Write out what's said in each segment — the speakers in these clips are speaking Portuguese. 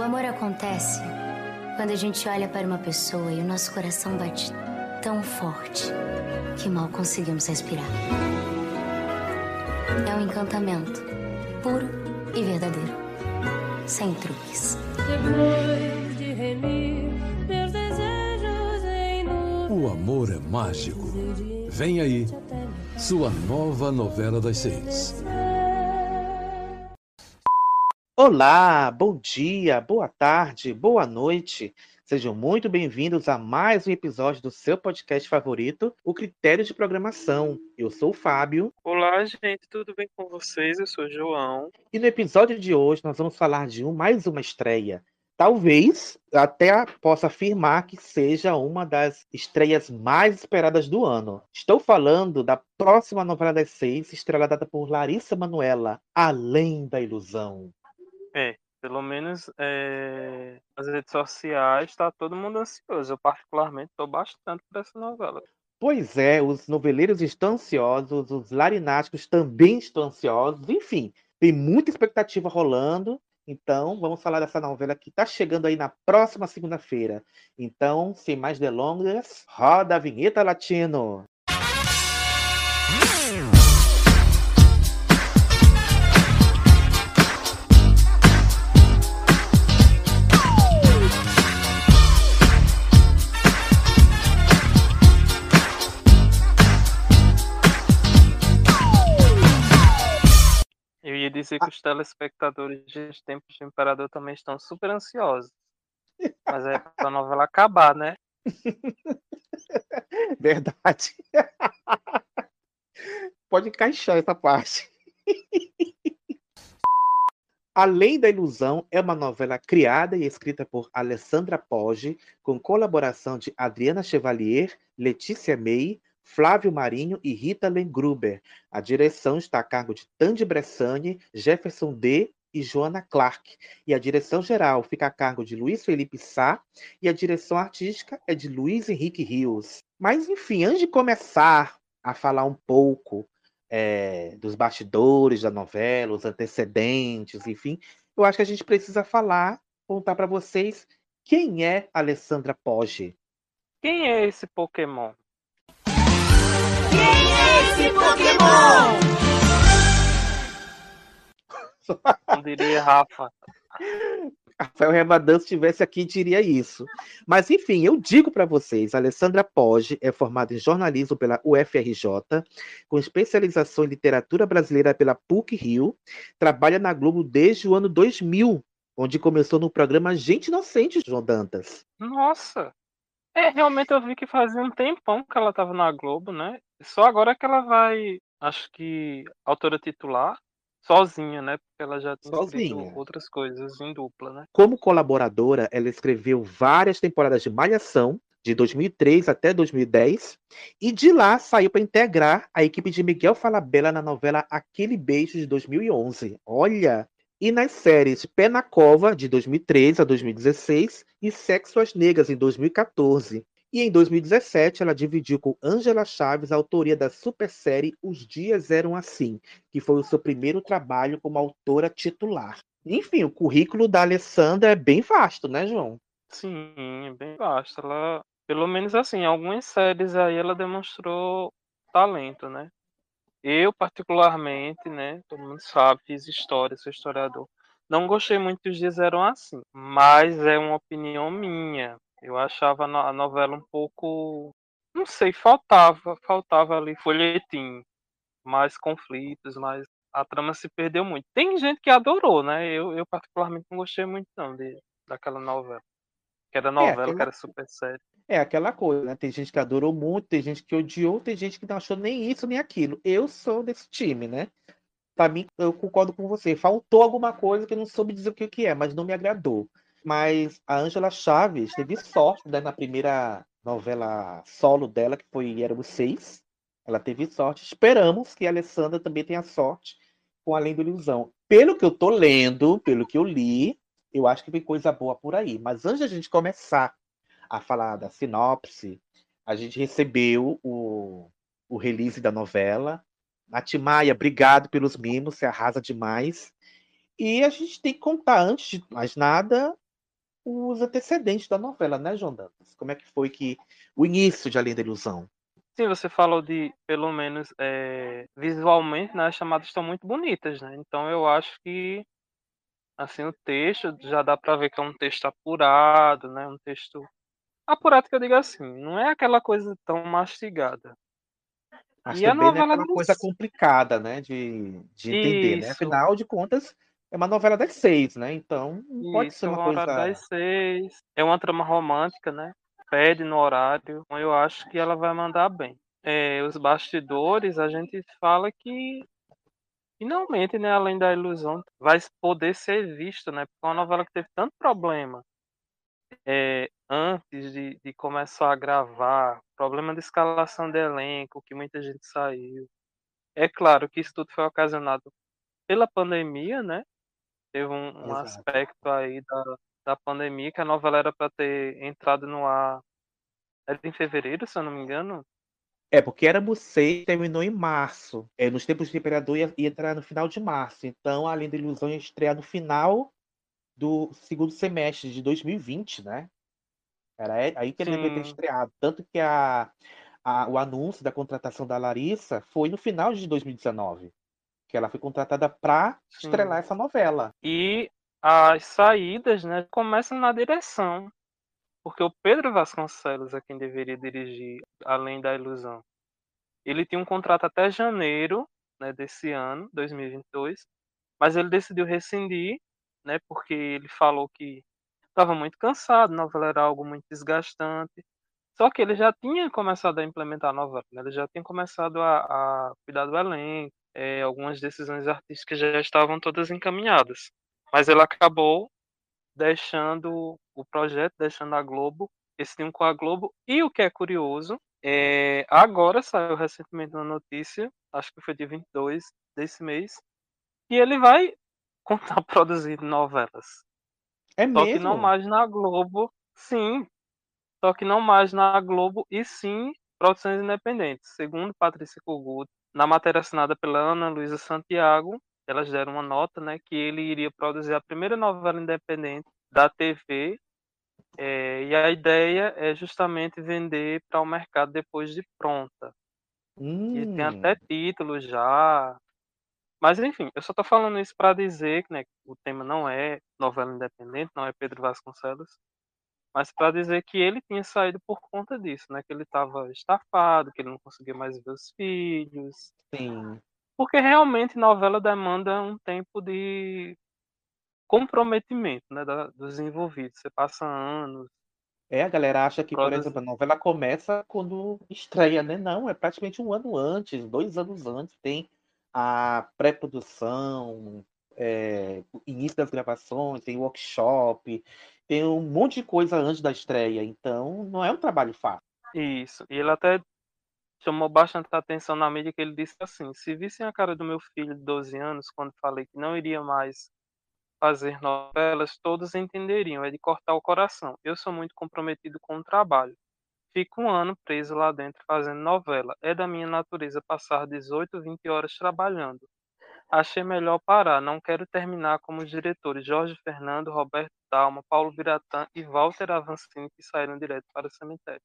O amor acontece quando a gente olha para uma pessoa e o nosso coração bate tão forte que mal conseguimos respirar. É um encantamento puro e verdadeiro, sem truques. Depois de remir meus desejos em O amor é mágico. Vem aí, sua nova novela das seis. Olá, bom dia, boa tarde, boa noite. Sejam muito bem-vindos a mais um episódio do seu podcast favorito, o Critério de Programação. Eu sou o Fábio. Olá, gente, tudo bem com vocês? Eu sou o João. E no episódio de hoje nós vamos falar de um, mais uma estreia. Talvez até possa afirmar que seja uma das estreias mais esperadas do ano. Estou falando da próxima novela das seis, estrelada por Larissa Manoela, Além da Ilusão. É, pelo menos é, nas redes sociais está todo mundo ansioso. Eu, particularmente, estou bastante por essa novela. Pois é, os noveleiros estão ansiosos, os larináticos também estão ansiosos, enfim, tem muita expectativa rolando. Então, vamos falar dessa novela que está chegando aí na próxima segunda-feira. Então, sem mais delongas, roda a vinheta latino. Ia dizer que os telespectadores de Tempos de Imperador também estão super ansiosos. Mas é para a novela acabar, né? Verdade. Pode encaixar essa parte. Além da Ilusão é uma novela criada e escrita por Alessandra Poggi, com colaboração de Adriana Chevalier, Letícia May, Flávio Marinho e Rita Lengruber. A direção está a cargo de Tandy Bressani, Jefferson D. e Joana Clark. E a direção geral fica a cargo de Luiz Felipe Sá e a direção artística é de Luiz Henrique Rios. Mas, enfim, antes de começar a falar um pouco é, dos bastidores da novela, os antecedentes, enfim, eu acho que a gente precisa falar, contar para vocês quem é Alessandra Poggi. Quem é esse Pokémon? Esse Pokémon! Não diria Rafa. Rafael Remadan, se estivesse aqui, diria isso. Mas, enfim, eu digo para vocês: Alessandra Poggi é formada em jornalismo pela UFRJ, com especialização em literatura brasileira pela PUC Rio, trabalha na Globo desde o ano 2000, onde começou no programa Gente Inocente, João Dantas. Nossa! É, realmente eu vi que fazia um tempão que ela estava na Globo, né? Só agora que ela vai, acho que, autora titular, sozinha, né? Porque ela já tinha Sozinha. outras coisas em dupla, né? Como colaboradora, ela escreveu várias temporadas de Malhação, de 2003 até 2010, e de lá saiu para integrar a equipe de Miguel Falabella na novela Aquele Beijo, de 2011. Olha! E nas séries Pé na Cova, de 2013 a 2016, e Sexo às Negras, em 2014. E em 2017, ela dividiu com Ângela Chaves a autoria da super série Os Dias Eram Assim, que foi o seu primeiro trabalho como autora titular. Enfim, o currículo da Alessandra é bem vasto, né, João? Sim, é bem vasto. Ela, pelo menos assim, algumas séries aí ela demonstrou talento, né? Eu, particularmente, né? Todo mundo sabe, fiz história, sou historiador. Não gostei muito dos dias eram assim, mas é uma opinião minha. Eu achava a novela um pouco, não sei, faltava, faltava ali folhetim, mais conflitos, mais a trama se perdeu muito. Tem gente que adorou, né? Eu, eu particularmente não gostei muito não de, daquela novela. Que era novela, que aquela- era super séria. É aquela coisa, né? Tem gente que adorou muito, tem gente que odiou, tem gente que não achou nem isso nem aquilo. Eu sou desse time, né? Pra mim, eu concordo com você. Faltou alguma coisa que eu não soube dizer o que que é, mas não me agradou. Mas a Ângela Chaves teve sorte, né, na primeira novela solo dela, que foi Éramos Seis. Ela teve sorte. Esperamos que a Alessandra também tenha sorte com Além da Ilusão. Pelo que eu tô lendo, pelo que eu li, eu acho que vem coisa boa por aí. Mas antes da gente começar a falar da sinopse, a gente recebeu o, o release da novela. Nath Maia, obrigado pelos mimos, você arrasa demais. E a gente tem que contar, antes de mais nada, os antecedentes da novela, né, João Dantas? Como é que foi que o início de Além da Ilusão? Sim, você falou de, pelo menos, é, visualmente, né, as chamadas estão muito bonitas, né? Então eu acho que, assim, o texto já dá para ver que é um texto apurado, né? Um texto apurado que eu digo assim, não é aquela coisa tão mastigada. Mas E a também não é novela aquela dos coisa complicada, né, de, de entender, né? Isso. Afinal de contas, é uma novela das seis, né? Então não pode Isso, ser uma um horário coisa. das seis. É uma trama romântica, né? Pede no horário. Então eu acho que ela vai mandar bem. É, os bastidores, a gente fala que finalmente, né, além da ilusão, vai poder ser visto, né? Porque é uma novela que teve tanto problema é, antes de, de começar a gravar, problema de escalação de elenco, que muita gente saiu. É claro que isso tudo foi ocasionado pela pandemia, né? Teve um, um aspecto aí da, da pandemia que a novela era para ter entrado no ar era em fevereiro, se eu não me engano. É, porque Éramos Seis terminou em março. É, nos tempos do Imperador ia, ia entrar no final de março. Então, Além da Ilusão ia estrear no final do segundo semestre de 2020, né? Era aí- que ele devia ter Sim. estreado. Tanto que a, a- o anúncio da contratação da Larissa foi no final de 2019. Que ela foi contratada para estrelar essa novela. E as saídas, né, começam na direção. Porque o Pedro Vasconcelos é quem deveria dirigir Além da Ilusão. Ele tinha um contrato até janeiro né, desse ano, 2022, mas ele decidiu rescindir, né, porque ele falou que estava muito cansado, a novela era algo muito desgastante. Só que ele já tinha começado a implementar a novela, né, ele já tinha começado a, a cuidar do elenco, é, algumas decisões artísticas já estavam todas encaminhadas. Mas ele acabou deixando o projeto, deixando a Globo, esse um com a Globo. E o que é curioso, é, agora saiu recentemente uma notícia, acho que foi dia 22 desse mês, que ele vai continuar produzindo novelas. É Só que não mais na Globo, sim. Só que não mais na Globo e sim produções independentes. Segundo Patrícia Kogut, na matéria assinada pela Ana Luísa Santiago, elas deram uma nota, né, que ele iria produzir a primeira novela independente da TV. é, e a ideia é justamente vender para o mercado depois de pronta. E tem Hum, até título já. Mas enfim, eu só tô falando isso para dizer que né, o tema não é novela independente, não é Pedro Vasconcelos, mas para dizer que ele tinha saído por conta disso, né? Que ele estava estafado, que ele não conseguia mais ver os filhos. sim. Porque realmente novela demanda um tempo de comprometimento, né, da- dos envolvidos. Você passa anos. É, a galera acha que, por Produz- exemplo, a novela começa quando estreia, né? Não, é praticamente um ano antes, dois anos antes. Tem a pré-produção, é, início das gravações, tem workshop, tem um monte de coisa antes da estreia. Então, não é um trabalho fácil. Isso. E ele até chamou bastante atenção na mídia que ele disse assim: se vissem a cara do meu filho de 12 anos quando falei que não iria mais fazer novelas, todos entenderiam. É de cortar o coração. Eu sou muito comprometido com o trabalho. Fico um ano preso lá dentro fazendo novela. É da minha natureza passar 18, 20 horas trabalhando. Achei melhor parar. Não quero terminar como os diretores Jorge Fernando, Roberto Dalma, Paulo Biratã e Walter Avancini que saíram direto para o cemitério.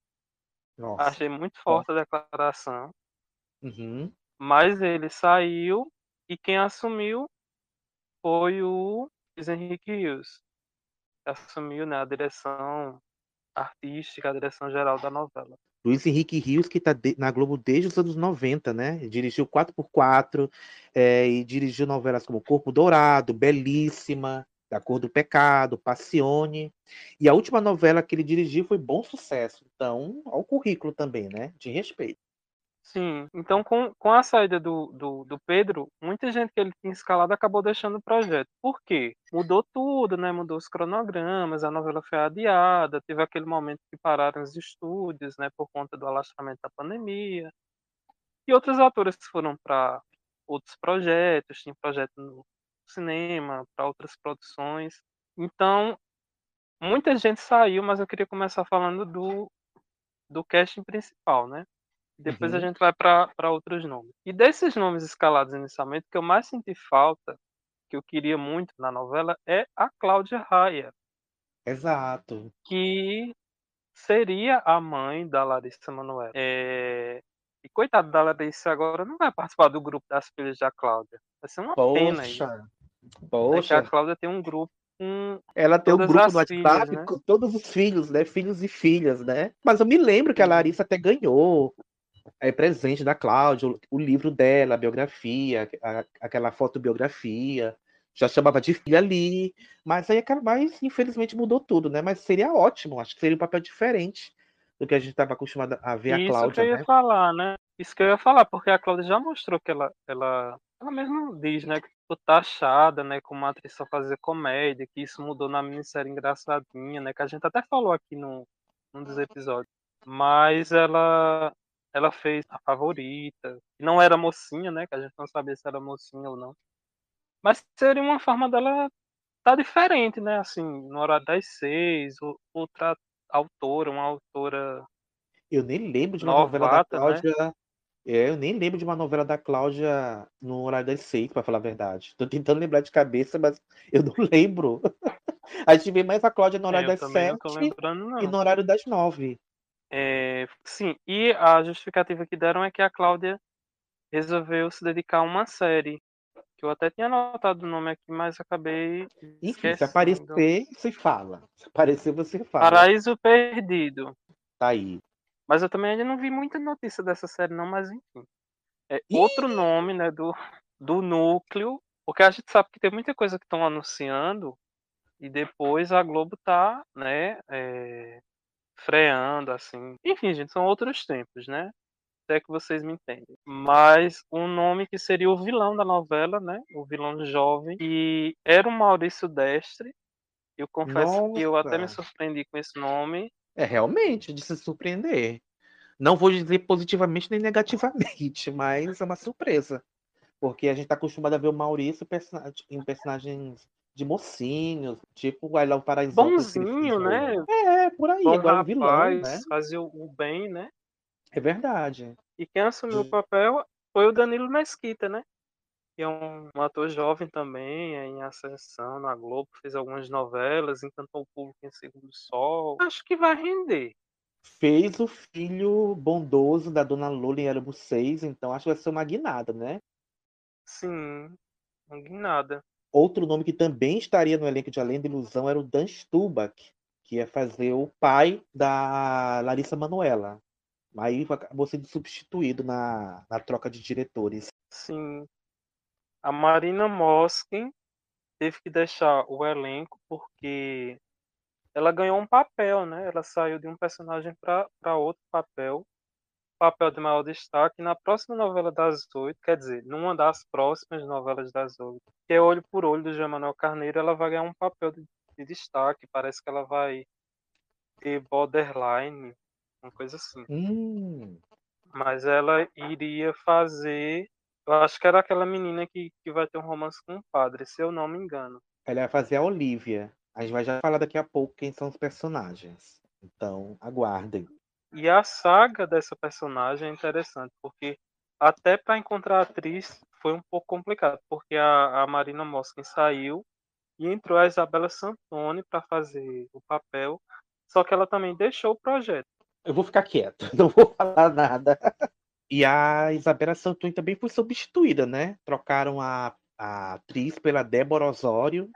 Nossa. Achei muito forte a declaração, Uhum. mas ele saiu e quem assumiu foi o Luiz Henrique Rios. Assumiu né, a direção artística, a direção geral da novela. Luiz Henrique Rios, que está na Globo desde os anos 90, né? Dirigiu 4x4 é, e dirigiu novelas como Corpo Dourado, Belíssima, Da Cor do Pecado, Passione. E a última novela que ele dirigiu foi Bom Sucesso. Então, ao currículo também, né? De respeito. Sim, então com, com a saída do, do, do Pedro, muita gente que ele tinha escalado acabou deixando o projeto. Por quê? Mudou tudo, né? Mudou os cronogramas, a novela foi adiada, teve aquele momento que pararam os estúdios, né? Por conta do alastramento da pandemia. E outros atores foram para outros projetos, tinha projeto no cinema, para outras produções. Então, muita gente saiu, mas eu queria começar falando do, do casting principal, né? Depois a Uhum. gente vai para outros nomes. E desses nomes escalados inicialmente, o que eu mais senti falta, que eu queria muito na novela, é a Cláudia Raia. Exato. que seria a mãe da Larissa Manoela. É... E coitado da Larissa agora não vai participar do grupo das filhas da Cláudia. Vai ser uma pena. Poxa. É que Poxa. a Cláudia tem um grupo com Ela tem um grupo no WhatsApp filhas, né? com todos os filhos, né? Filhos e filhas, né? Mas eu me lembro que a. Larissa até ganhou é, presente da Cláudia, o, o livro dela, a biografia, a- aquela fotobiografia. Já chamava de filha ali. Mas aí, aquela- mas infelizmente mudou tudo, né? Mas seria ótimo, acho que seria um papel diferente do que a gente estava acostumado a ver a Isso que Cláudia, eu ia né? falar, né? Isso que eu ia falar, porque a Cláudia já mostrou que ela, ela, ela mesma diz, né, que ficou taxada, né, como uma atriz só fazer comédia, que isso mudou na minissérie Engraçadinha, né, que a gente até falou aqui num dos episódios. Mas ela, ela fez a favorita, que não era mocinha, né, que a gente não sabia se era mocinha ou não. Mas seria uma forma dela tá diferente, né, assim, no horário das seis, ou- outra autora, uma autora Eu nem lembro de uma novela da novata, né? Cláudia. É, eu nem lembro de uma novela da Cláudia no horário das seis, pra falar a verdade. Tô tentando lembrar de cabeça, mas eu não lembro. A gente vê mais a Cláudia no É, horário eu das também não sete lembrando, e não. no horário das nove. É, sim, e a justificativa que deram é que a Cláudia resolveu se dedicar a uma série. Que eu até tinha anotado o nome aqui, mas acabei Enfim, se aparecer, se fala. Se aparecer, você fala. Paraíso Perdido. Tá aí. Mas eu também ainda não vi muita notícia dessa série, não, mas enfim. É Ih! outro nome, né, do, do núcleo, porque a gente sabe que tem muita coisa que estão anunciando e depois a Globo tá, né, é, freando, assim. Enfim, gente, são outros tempos, né? Até que vocês me entendem. Mas um nome que seria o vilão da novela, né? O vilão jovem, que era o Maurício Destre. Eu confesso que eu até me Nossa. surpreendi com esse nome. É realmente de se surpreender. Não vou dizer positivamente nem negativamente, mas é uma surpresa. Porque a gente tá acostumado a ver o Maurício em personagens de mocinhos, tipo o I Love ele fez Bonzinho, né? É, por aí, Bom agora o vilão, rapaz, né? fazia o o bem, né? É verdade. E quem assumiu o Hum. papel foi o Danilo Mesquita, né? Que é um, um ator jovem também, é em ascensão na Globo, fez algumas novelas, encantou o público em Segundo Sol. Acho que vai render. Fez o filho bondoso da Dona Lula em Éramos Seis, então acho que vai ser uma guinada, né? Sim, não vi nada. Outro nome que também estaria no elenco de Além da Ilusão era o Dan Stubach, que ia fazer o pai da Larissa Manoela. Aí acabou sendo substituído na, na troca de diretores. Sim. A Marina Moskin teve que deixar o elenco porque ela ganhou um papel, né? Ela saiu de um personagem para outro papel, papel de maior destaque na próxima novela das oito, quer dizer, numa das próximas novelas das oito, que é Olho por Olho do João Manuel Carneiro, ela vai ganhar um papel de, de destaque. Parece que ela vai ter borderline, uma coisa assim. Hum, Mas ela iria fazer. Eu acho que era aquela menina que, que vai ter um romance com o padre, se eu não me engano. ela vai fazer a Olivia. A gente vai já falar daqui a pouco quem são os personagens. Então, aguardem. E a saga dessa personagem é interessante, porque até para encontrar a atriz foi um pouco complicado, porque a, a Marina Moskin saiu e entrou a Isabela Santoni para fazer o papel, só que ela também deixou o projeto. Eu vou ficar quieto, não vou falar nada. E a Isabela Santoni também foi substituída, né? Trocaram a, a atriz pela Débora Osório.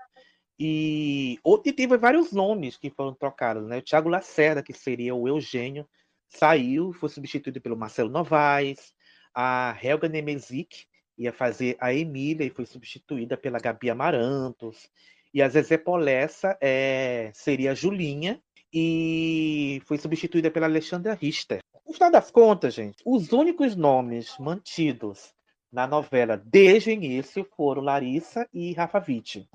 E, e teve vários nomes que foram trocados, né? O Thiago Lacerda, que seria o Eugênio, saiu, foi substituído pelo Marcelo Novaes. A Helga Nemezik ia fazer a Emília e foi substituída pela Gabi Amarantos. E a Zezé Polessa é, seria a Julinha e foi substituída pela Alexandra Richter. No final das contas, gente, os únicos nomes mantidos na novela desde o início foram Larissa e Rafa Witt.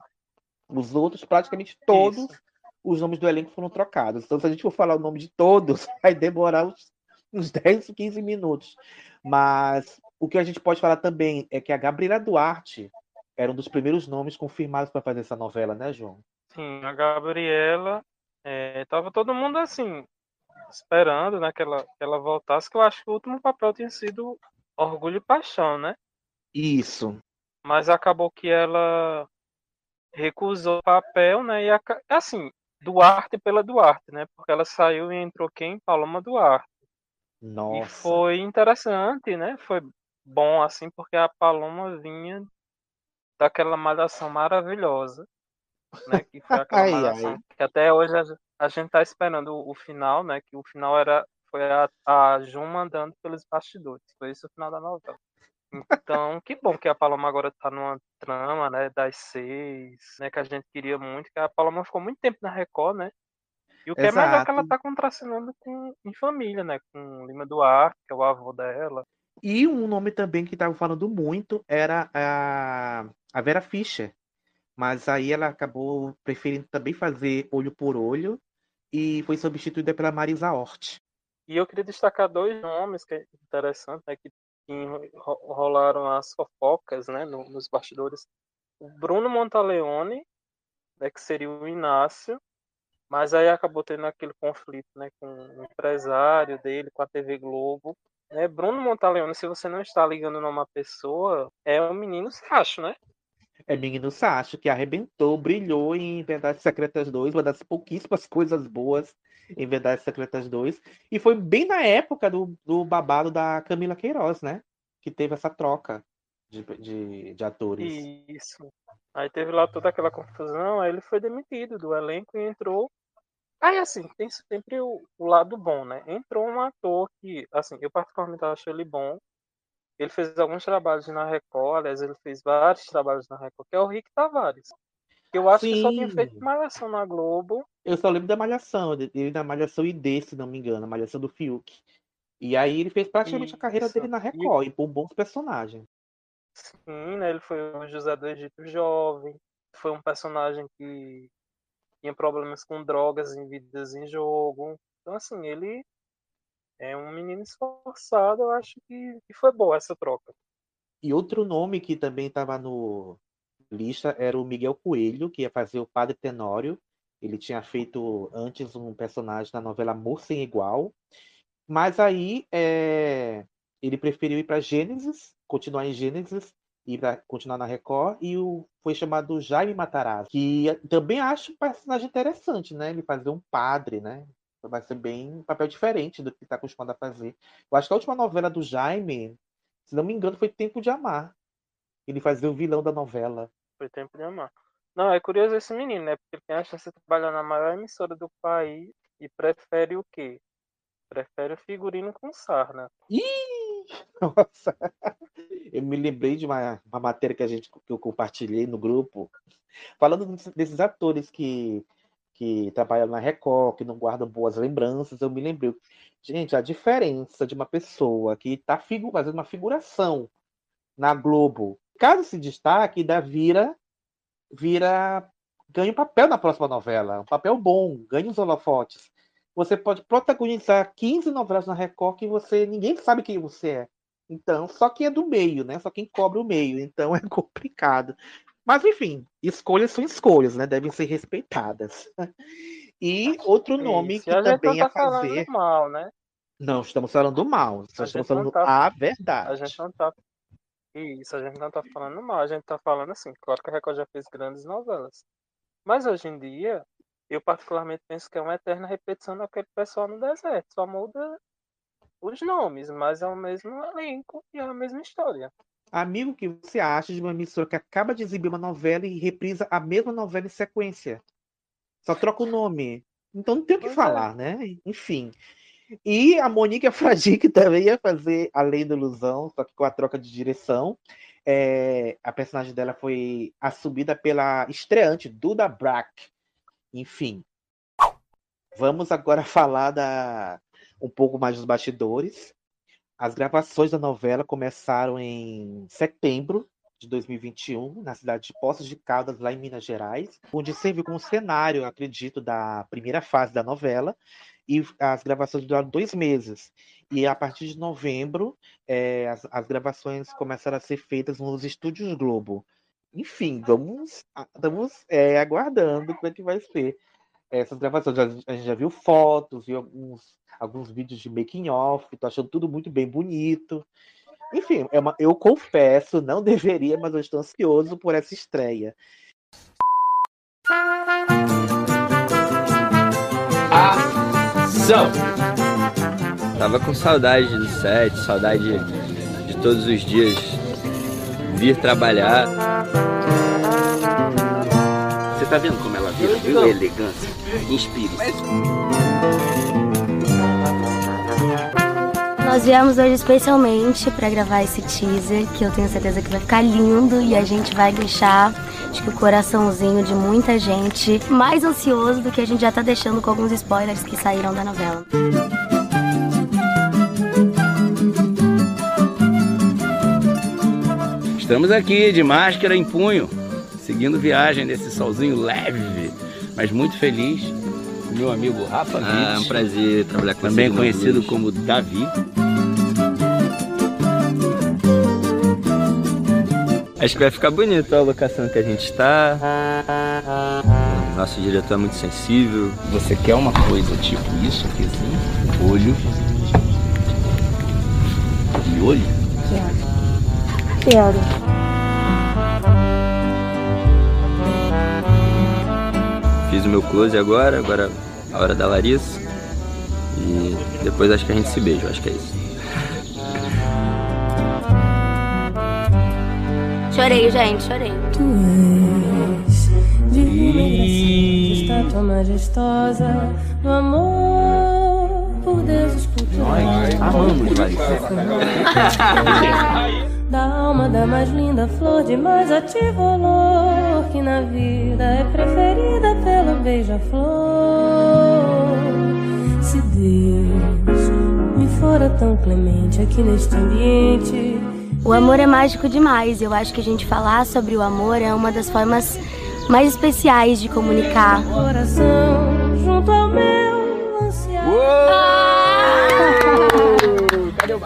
Os outros, praticamente todos, Isso. Os nomes do elenco foram trocados. Então, se a gente for falar o nome de todos, vai demorar uns, uns 10, 15 minutos. Mas o que a gente pode falar também é que a Gabriela Duarte era um dos primeiros nomes confirmados para fazer essa novela, né, João? Sim, a Gabriela, é, tava todo mundo assim, esperando né, que, ela, que ela voltasse, que eu acho que o último papel tinha sido Orgulho e Paixão, né? Isso. Mas acabou que ela recusou o papel, né? E assim, Duarte pela Duarte, né? Porque ela saiu e entrou quem? Paloma Duarte. Nossa. E foi interessante, né? Foi bom assim, porque a Paloma vinha daquela malhação maravilhosa, né? Que foi aquela Ai, malhação ai. que até hoje a, gente tá esperando o, o final, né? Que o final era foi a, a Juma andando pelos bastidores. Foi esse o final da novela. Então, que bom que a Paloma agora tá numa trama, né, das seis, né, que a gente queria muito, que a Paloma ficou muito tempo na Record, né? E o que é melhor é que ela Exato. tá contracenando com, em família, né, com Lima Duarte, que é o avô dela. E um nome também que estavam falando muito era a, a Vera Fischer. Mas aí ela acabou preferindo também fazer olho por olho e foi substituída pela Marisa Hort. E eu queria destacar dois nomes que é interessante, né, que rolaram as fofocas, né, no- nos bastidores. O Bruno Montaleone, né, que seria o Inácio, mas aí acabou tendo aquele conflito, né, com o empresário dele, com a TV Globo. Né, Bruno Montaleone, se você não está ligando numa pessoa, é um menino sacho, né? É Menino Sacho, que arrebentou, brilhou em Verdades Secretas 2, uma das pouquíssimas coisas boas em Verdades Secretas 2. E foi bem na época do, do babado da Camila Queiroz, né? Que teve essa troca de, de, de atores. Isso. Aí teve lá toda aquela confusão, aí ele foi demitido do elenco e entrou. Aí, assim, tem sempre o, o lado bom, né? Entrou um ator que, assim, eu particularmente acho ele bom. Ele fez alguns trabalhos na Record, aliás, ele fez vários trabalhos na Record, que é o Rick Tavares. Eu acho que só tinha Sim. feito malhação na Globo. Eu só lembro da Malhação, ele da Malhação ID, se não me engano, a Malhação do Fiuk. E aí ele fez praticamente a carreira Isso. dele na Record, e por bons personagens. Sim, né? Ele foi o José do Egito jovem. Foi um personagem que tinha problemas com drogas em vidas em jogo. Então, assim, ele é um menino esforçado. Eu acho que, que foi boa essa troca. E outro nome que também estava no lista era o Miguel Coelho, que ia fazer o Padre Tenório. Ele tinha feito antes um personagem na novela Amor Sem Igual. Mas aí é, ele preferiu ir para Gênesis, continuar em Gênesis e para continuar na Record. E o, foi chamado Jaime Matarazzo, que também acho um personagem interessante, né? Ele fazer um padre, né? Vai ser bem um papel diferente do que está acostumado a fazer. Eu acho que a última novela do Jaime, se não me engano, foi Tempo de Amar. Ele fazia o vilão da novela. Foi tempo de amar. Não, é curioso esse menino, né? Porque ele tem a chance de trabalhar na maior emissora do país e prefere o quê? Prefere o figurino com sarna. Ih! Nossa! Eu me lembrei de uma, uma matéria que, a gente, que eu compartilhei no grupo, falando desses, atores que, que trabalham na Record, que não guardam boas lembranças. Eu me lembrei. Gente, a diferença de uma pessoa que está fazendo uma figuração na Globo, caso se destaque, ainda vira, vira ganha um papel na próxima novela, um papel bom, ganha os holofotes. Você pode protagonizar 15 novelas na Record que você ninguém sabe quem você é. Então, só quem é do meio, né? Só quem cobre o meio. Então é complicado. Mas enfim, escolhas são escolhas, né? Devem ser respeitadas. E outro nome Isso. que a também tá falando fazer. mal, né? Não, estamos falando mal. Só A estamos falando tá- a A verdade. gente não tá. Isso, a gente não tá falando mal, a gente tá falando assim. Claro que a Record já fez grandes novelas. Mas hoje em dia, eu particularmente penso que é uma eterna repetição daquele pessoal no deserto. Só muda os nomes, mas é o mesmo elenco e é a mesma história. Amigo, o que você acha de uma emissora que acaba de exibir uma novela e reprisa a mesma novela em sequência? Só troca o nome. Então não tem o que Pois é. falar, né? Enfim. E a Monique Afradique também ia fazer Além da Ilusão, só que com a troca de direção. É, a personagem dela foi assumida pela estreante Duda Brack. Enfim. Vamos agora falar da, um pouco mais dos bastidores. As gravações da novela começaram em setembro de 2021, na cidade de Poços de Caldas, lá em Minas Gerais, onde serviu como cenário, acredito, da primeira fase da novela. E as gravações duraram dois meses. E a partir de novembro, eh, as, as gravações começaram a ser feitas nos estúdios Globo. Enfim, vamos, estamos eh, aguardando como é que vai ser essas gravações. A gente- já viu fotos, viu alguns, alguns vídeos de making off, tô achando tudo muito bem bonito. Enfim, é uma- eu confesso, não deveria, mas eu estou ansioso por essa estreia. Ação! Tava com saudade do set, saudade de todos os dias vir trabalhar. Você tá vendo como ela vira? Viu a elegância? Inspire-se. Nós viemos hoje especialmente para gravar esse teaser, que eu tenho certeza que vai ficar lindo e a gente vai deixar, acho que o coraçãozinho de muita gente mais ansioso do que a gente já tá deixando com alguns spoilers que saíram da novela. Estamos aqui de máscara em punho, seguindo viagem nesse solzinho leve, mas muito feliz. com Meu amigo Rafa Ah, é um prazer trabalhar com também conhecido como Davi. Acho que vai ficar bonito a locação que a gente está. Nosso diretor é muito sensível. Você quer uma coisa tipo isso aqui assim? Olho. E olho? Quero. Fiz o meu close agora, agora a hora da Larissa. E depois acho que a gente se beija, eu acho que é isso. Chorei, gente, chorei. Tu és divina e estátua majestosa no amor por Deus escultura. Amamos, Larissa. Da alma da mais linda flor de mais ativo olor que na vida é preferida pelo beija-flor. Se Deus me fora tão clemente aqui neste ambiente, O amor é mágico demais. Eu acho que a gente falar sobre o amor é uma das formas mais especiais de comunicar. coração junto ao meu ansiar.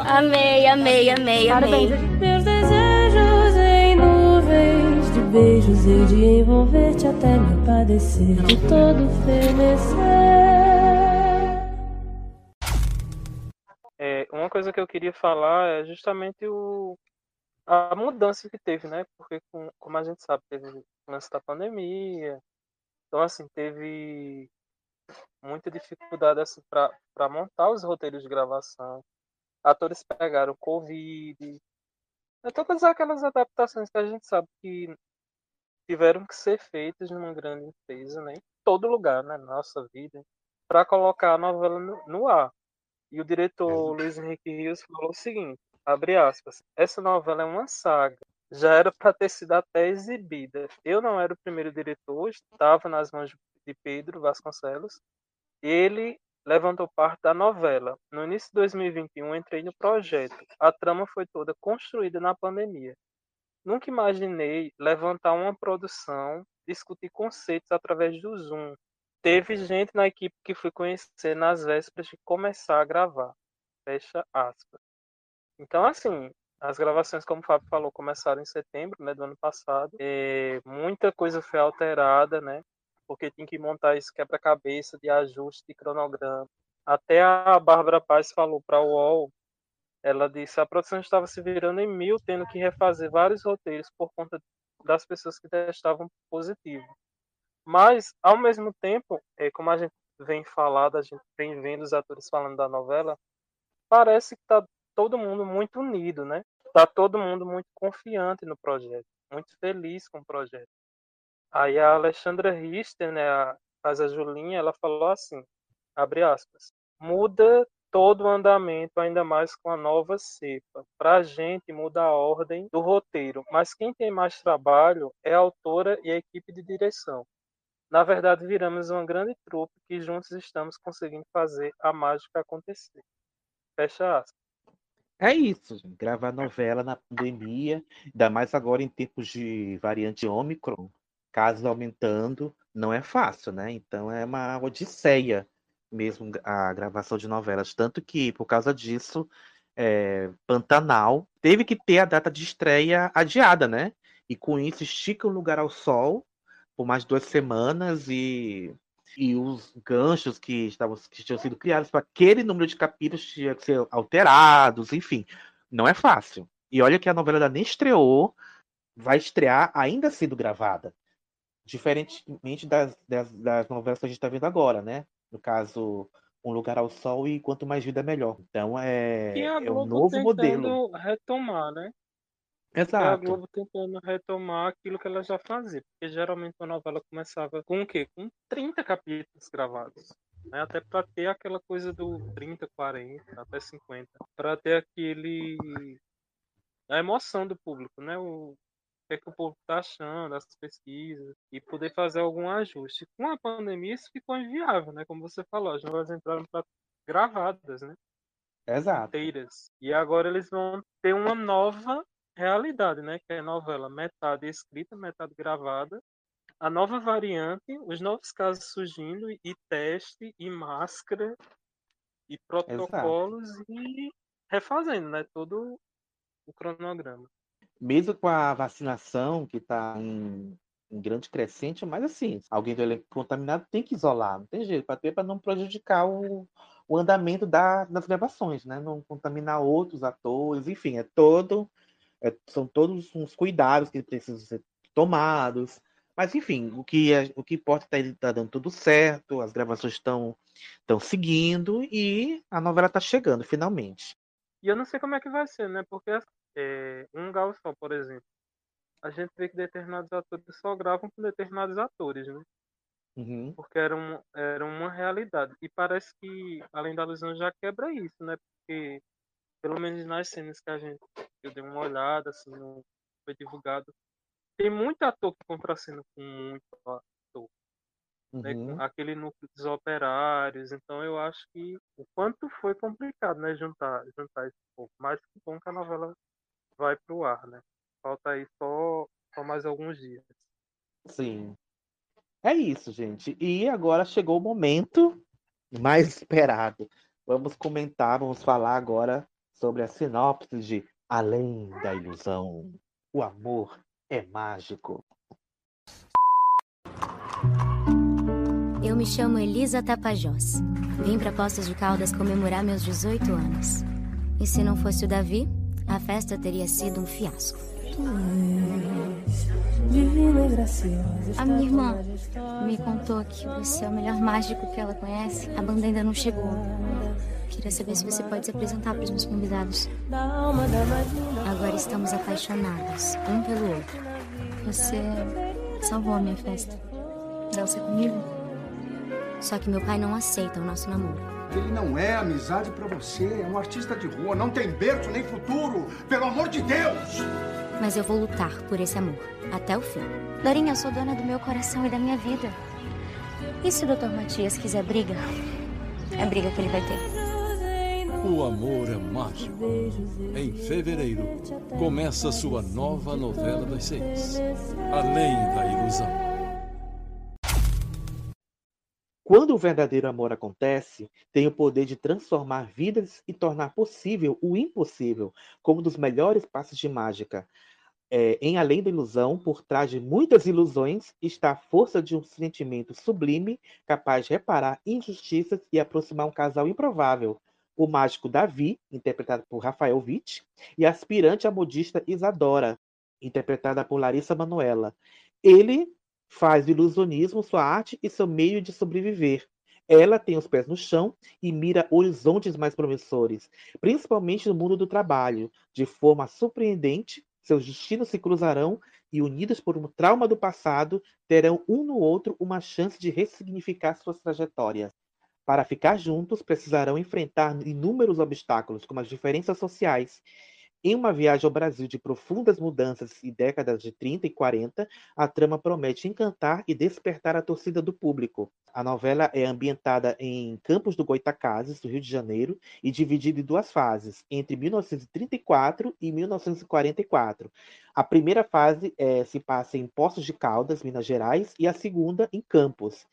Amei, amei, amei, amei. Meus desejos em nuvens de beijos hei de envolver-te até me padecer de todo fenecer. É, uma coisa que eu queria falar é justamente o, a mudança que teve, né? Porque, com- como a gente sabe, teve o lance da pandemia. Então, assim, teve muita dificuldade assim, para montar os roteiros de gravação. Atores pegaram Covid. É todas aquelas adaptações que a gente sabe que tiveram que ser feitas numa grande empresa, né? Em todo lugar, né? Na nossa vida, para colocar a novela no, no ar. E o diretor Luiz Henrique Rios falou o seguinte, abre aspas, essa novela é uma saga, já era para ter sido até exibida. Eu não era o primeiro diretor, estava nas mãos de Pedro Vasconcelos, e ele levantou parte da novela. No início de 2021, entrei no projeto. A trama foi toda construída na pandemia. Nunca imaginei levantar uma produção, discutir conceitos através do Zoom. Teve gente na equipe que fui conhecer nas vésperas de começar a gravar. Fecha aspas. Então, assim, as gravações, como o Fábio falou, começaram em setembro né, do ano passado. Muita coisa foi alterada, né? Porque tinha que montar esse quebra-cabeça de ajuste de cronograma. Até a Bárbara Paz falou para o UOL, ela disse a produção estava se virando em mil, tendo que refazer vários roteiros por conta das pessoas que testavam positivo. Mas, ao mesmo tempo, é, como a gente vem falado, a gente vem vendo os atores falando da novela, parece que tá todo mundo muito unido, né? Tá todo mundo muito confiante no projeto, muito feliz com o projeto. Aí a Alexandra Richter, né, a, faz a Julinha, ela falou assim, abre aspas, muda todo o andamento, ainda mais com a nova cepa. Pra gente muda a ordem do roteiro, mas quem tem mais trabalho é a autora e a equipe de direção. Na verdade, viramos uma grande trupe que juntos estamos conseguindo fazer a mágica acontecer. Fecha aspas. É isso, gente. Gravar novela na pandemia, ainda mais agora em tempos de variante Ômicron, casos aumentando, não é fácil, né? Então é uma odisseia mesmo a gravação de novelas. Tanto que, por causa disso, é, Pantanal teve que ter a data de estreia adiada, né? E com isso estica o Lugar ao Sol por mais duas semanas e, e os ganchos que, estavam, que tinham sido criados para aquele número de capítulos tinham que ser alterados, enfim. Não é fácil. E olha que a novela ainda nem estreou, vai estrear ainda sendo gravada. Diferentemente das, das, das novelas que a gente está vendo agora, né? no caso, Um Lugar ao Sol e Quanto Mais Vida Melhor. Então é, é um novo modelo. retomar, né? É a Exato. Globo tentando retomar aquilo que ela já fazia. Porque geralmente uma novela começava com o quê? Com 30 capítulos gravados. Né? Até para ter aquela coisa do 30, 40, até 50. Para ter aquele. a emoção do público, né? O que, é que o povo está achando, as pesquisas, e poder fazer algum ajuste. Com a pandemia, isso ficou inviável, né? Como você falou, as novelas entraram pra... gravadas, né? Exato. inteiras. E agora eles vão ter uma nova realidade, né? Que é novela metade escrita, metade gravada. A nova variante, os novos casos surgindo, e teste, e máscara, e protocolos, e refazendo, né? Todo o cronograma. Mesmo com a vacinação que está em, em grande crescente, mas assim, alguém do elenco contaminado tem que isolar, não tem jeito, para ter para não prejudicar o, o andamento da- das gravações, né? Não contaminar outros atores, enfim, é todo, é- são todos uns cuidados que precisam ser tomados. Mas enfim, o que, é- o que importa é que está dando tudo certo, as gravações estão seguindo e a novela está chegando finalmente. E eu não sei como é que vai ser, né? Porque é, um gal só, por exemplo. A gente vê que determinados atores só gravam com determinados atores, né? Uhum. Porque era, um, era uma realidade. E parece que Além da Ilusão já quebra isso, né? Porque, pelo menos nas cenas que a gente eu dei uma olhada, assim, no, foi divulgado, tem muito ator que contracena com muito ator. Né? Uhum. Com Aquele núcleo dos operários. Então eu acho que o quanto foi complicado, né? Juntar, juntar esse povo. Mas que bom que a novela vai pro ar, né? Falta aí só, só mais alguns dias. Sim. É isso, gente. E agora chegou o momento mais esperado. Vamos comentar, vamos falar agora sobre a sinopse de Além da Ilusão. O amor é mágico. Eu me chamo Elisa Tapajós. Vim para Poços de Caldas comemorar meus 18 anos. E se não fosse o Davi, a festa teria sido um fiasco. A minha irmã me contou que você é o melhor mágico que ela conhece. A banda ainda não chegou. Queria saber se você pode se apresentar para os meus convidados. Agora estamos apaixonados, um pelo outro. Você salvou a minha festa. Dança comigo? Só que meu pai não aceita o nosso namoro. Ele não é amizade pra você, é um artista de rua, não tem berço nem futuro, pelo amor de Deus! Mas eu vou lutar por esse amor, até o fim. Dorinha, eu sou dona do meu coração e da minha vida. E se o Dr. Matias quiser briga? É briga que ele vai ter. O amor é mágico. Em fevereiro, começa sua nova novela das seis. Além da ilusão. Quando o verdadeiro amor acontece, tem o poder de transformar vidas e tornar possível o impossível, como um dos melhores passos de mágica. É, em Além da Ilusão, por trás de muitas ilusões, está a força de um sentimento sublime, capaz de reparar injustiças e aproximar um casal improvável. O mágico Davi, interpretado por Rafael Witt, e a aspirante a modista Isadora, interpretada por Larissa Manoela. Ele faz do ilusionismo sua arte e seu meio de sobreviver. Ela tem os pés no chão e mira horizontes mais promissores, principalmente no mundo do trabalho. De forma surpreendente, seus destinos se cruzarão e, unidos por um trauma do passado, terão um no outro uma chance de ressignificar suas trajetórias. Para ficar juntos, precisarão enfrentar inúmeros obstáculos, como as diferenças sociais. Em uma viagem ao Brasil de profundas mudanças e décadas de 30 e 40, a trama promete encantar e despertar a torcida do público. A novela é ambientada em Campos do Goitacazes, do Rio de Janeiro, e dividida em duas fases, entre 1934 e 1944. A primeira fase eh, se passa em Poços de Caldas, Minas Gerais, e a segunda em Campos.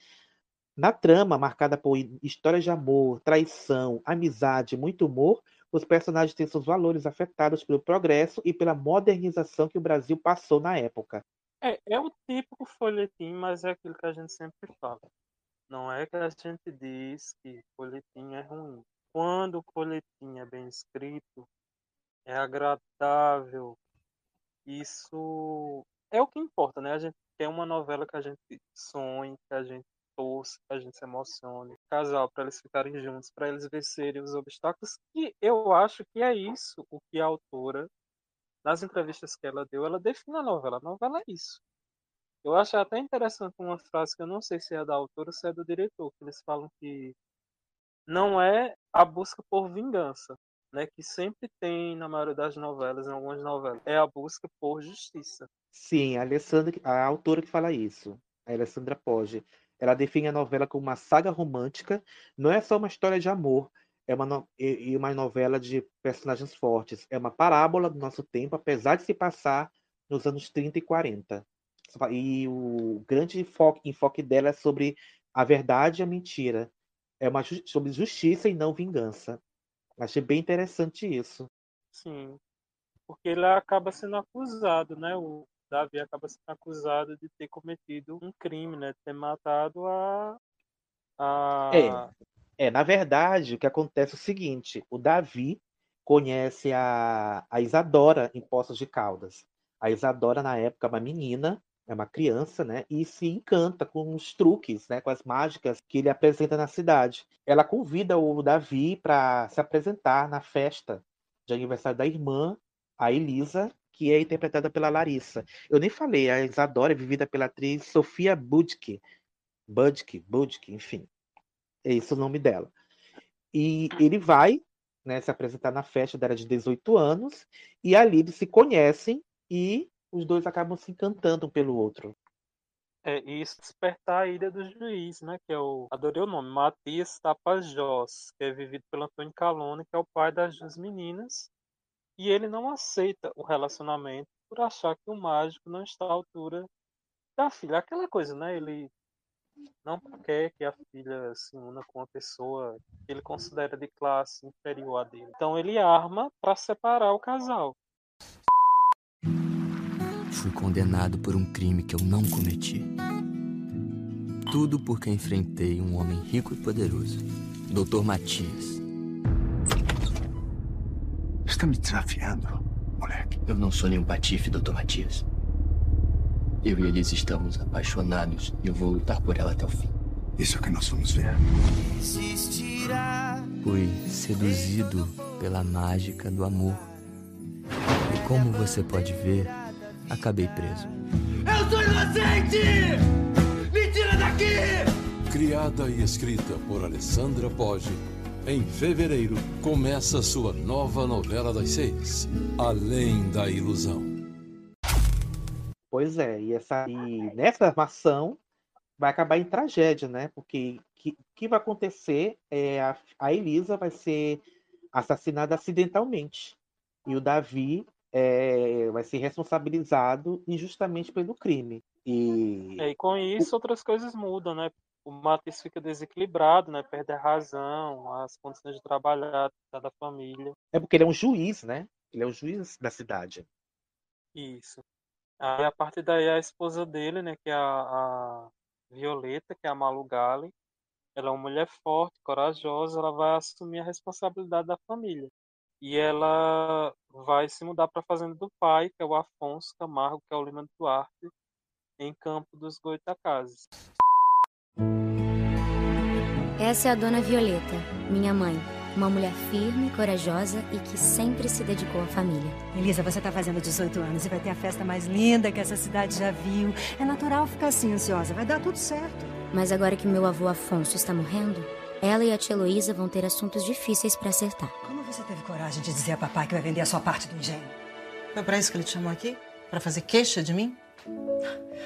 Na trama, marcada por histórias de amor, traição, amizade e muito humor, os personagens têm seus valores afetados pelo progresso e pela modernização que o Brasil passou na época. É, é o típico folhetim, mas é aquilo que a gente sempre fala. Não é que a gente diz que folhetim é ruim. Quando o folhetim é bem escrito, é agradável, isso é o que importa, né? A gente quer uma novela que a gente sonhe, que a gente torça, a gente se emocione. Casal, para eles ficarem juntos, para eles vencerem os obstáculos. E eu acho que é isso o que a autora, nas entrevistas que ela deu, ela define a novela. A novela é isso. Eu acho até interessante uma frase que eu não sei se é da autora ou se é do diretor, que eles falam que não é a busca por vingança, né, que sempre tem na maioria das novelas, em algumas novelas, é a busca por justiça. Sim, a Alessandra, a autora que fala isso, a Alessandra Poggi, ela define a novela como uma saga romântica, não é só uma história de amor, é uma, no... e uma novela de personagens fortes, é uma parábola do nosso tempo, apesar de se passar nos anos 30 e 40. E o grande enfoque, enfoque dela é sobre a verdade e a mentira. É uma sobre justiça e não vingança. Achei bem interessante isso. Sim. Porque ele acaba sendo acusado, né? O Davi acaba sendo acusado de ter cometido um crime, né? De ter matado a. a... É. é, na verdade, o que acontece é o seguinte: o Davi conhece a, a Isadora em Poços de Caldas. A Isadora, na época, é uma menina é uma criança, né? E se encanta com os truques, né? Com as mágicas que ele apresenta na cidade. Ela convida o Davi para se apresentar na festa de aniversário da irmã, a Elisa, que é interpretada pela Larissa. Eu nem falei, a Isadora é vivida pela atriz Sofia Budke. Budke, Budke, enfim. É esse o nome dela. E ele vai né, se apresentar na festa dela de 18 anos, e ali eles se conhecem e os dois acabam se encantando um pelo outro. É, e isso despertar a ira do juiz, né? Que é o. Adorei o nome, Matias Tapajós, que é vivido pelo Antônio Calone, que é o pai das duas meninas. E ele não aceita o relacionamento por achar que o mágico não está à altura da filha. Aquela coisa, né? Ele não quer que a filha se una com uma pessoa que ele considera de classe inferior a dele. Então ele arma para separar o casal fui condenado por um crime que eu não cometi. Tudo porque enfrentei um homem rico e poderoso, Dr. Matias. Está me desafiando, moleque. Eu não sou nenhum patife, Dr. Matias. Eu e Elise estamos apaixonados e eu vou lutar por ela até o fim. Isso é o que nós vamos ver. Fui seduzido pela mágica do amor. E como você pode ver, acabei preso. Eu sou inocente! Me tira daqui! Criada e escrita por Alessandra Poggi, em fevereiro começa sua nova novela das seis, Além da Ilusão. Pois é, e, essa, e nessa armação vai acabar em tragédia, né? Porque o que, que, vai acontecer é a, a Elisa vai ser assassinada acidentalmente. E o Davi é, vai ser responsabilizado injustamente pelo crime. E, é, e com isso outras coisas mudam, né? O Matheus fica desequilibrado, né? Perde a razão, as condições de trabalhar da família. É porque ele é um juiz, né? Ele é o juiz da cidade. Isso. Aí a partir daí a esposa dele, né? Que é a, a Violeta, que é a Malu Gali, ela é uma mulher forte, corajosa, ela vai assumir a responsabilidade da família. E ela vai se mudar para a fazenda do pai, que é o Afonso Camargo, que é o Lima Duarte, em Campo dos Goitacazes. Essa é a dona Violeta, minha mãe. Uma mulher firme, corajosa e que sempre se dedicou à família. Elisa, você está fazendo 18 anos e vai ter a festa mais linda que essa cidade já viu. É natural ficar assim ansiosa, vai dar tudo certo. Mas agora que meu avô Afonso está morrendo, ela e a tia Heloísa vão ter assuntos difíceis para acertar. Como você teve coragem de dizer a papai que vai vender a sua parte do engenho? Foi para isso que ele te chamou aqui? Para fazer queixa de mim?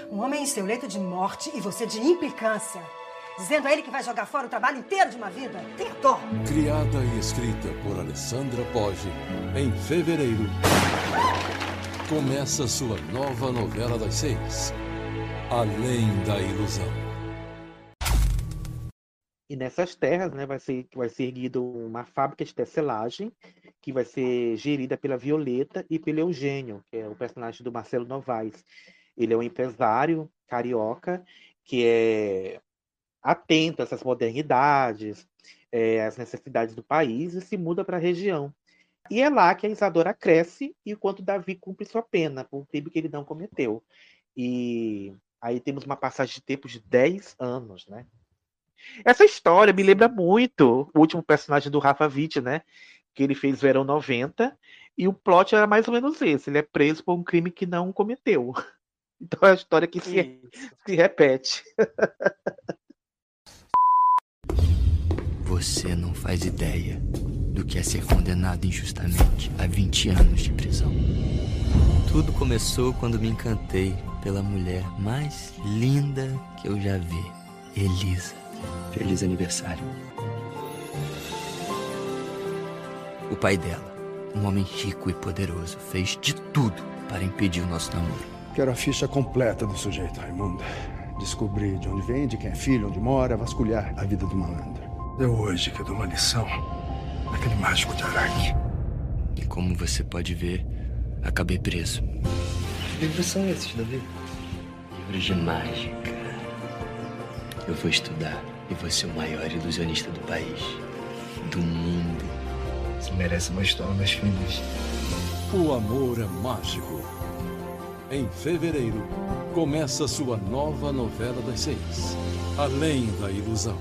Um homem em seu leito de morte e você de implicância. Dizendo a ele que vai jogar fora o trabalho inteiro de uma vida. Tenha dó. Criada e escrita por Alessandra Poggi, em fevereiro, começa sua nova novela das seis, Além da Ilusão. E nessas terras né, vai, ser, vai ser erguida uma fábrica de tecelagem, que vai ser gerida pela Violeta e pelo Eugênio, que é o personagem do Marcelo Novaes. Ele é um empresário carioca que é atento a essas modernidades, é, às necessidades do país e se muda para a região. E é lá que a Isadora cresce enquanto Davi cumpre sua pena por um crime que ele não cometeu. E aí temos uma passagem de tempo de 10 anos, né? Essa história me lembra muito o último personagem do Rafa Witt, né? Que ele fez Verão 90. E o plot era mais ou menos esse. Ele é preso por um crime que não cometeu. Então é a história que se, se repete. Você não faz ideia do que é ser condenado injustamente a 20 anos de prisão. Tudo começou quando me encantei pela mulher mais linda que eu já vi, Elisa. Feliz aniversário. O pai dela, um homem rico e poderoso, fez de tudo para impedir o nosso namoro. Quero a ficha completa do sujeito, Raimundo. Descobrir de onde vem, de quem é filho, onde mora, vasculhar a vida do malandro. É hoje que eu dou uma lição naquele mágico de Araque. E como você pode ver, acabei preso. Que livros são esses, Davi? Livros de mágica. Eu vou estudar e vou ser o maior ilusionista do país. Do mundo. Você merece uma história mais feliz. O amor é mágico. Em fevereiro, começa sua nova novela das seis. Além da ilusão.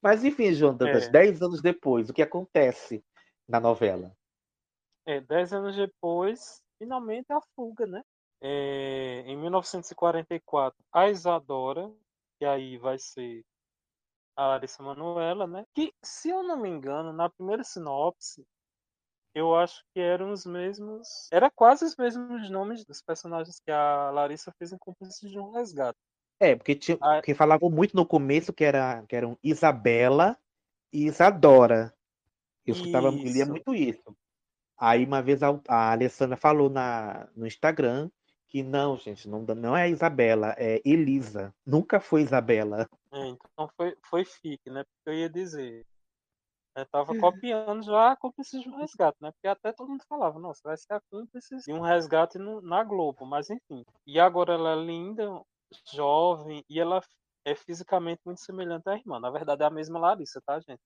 Mas enfim, João Dantas, É. 10 anos depois, o que acontece na novela? É, dez anos depois, finalmente a fuga, né? É, em 1944, a Isadora, que aí vai ser a Larissa Manoela, né? Que, se eu não me engano, na primeira sinopse, eu acho que eram os mesmos. Era quase os mesmos nomes dos personagens que a Larissa fez em Cúmplices de um Resgate. É, porque tinha, porque falavam muito no começo que, era, que eram Isabela e Isadora. Eu escutava, eu lia muito isso. Aí uma vez a, a Alessandra falou na, no Instagram que não, gente, não, não é Isabela, é Elisa. Nunca foi Isabela. É, então foi, foi fique, né? Porque eu ia dizer. Eu tava copiando já a Cúmplices de um Resgate, né? Porque até todo mundo falava, nossa, vai ser a Cúmplices de um Resgate no- na Globo, mas enfim. E agora ela é linda, jovem, e ela é fisicamente muito semelhante à irmã. Na verdade é a mesma Larissa, tá, gente?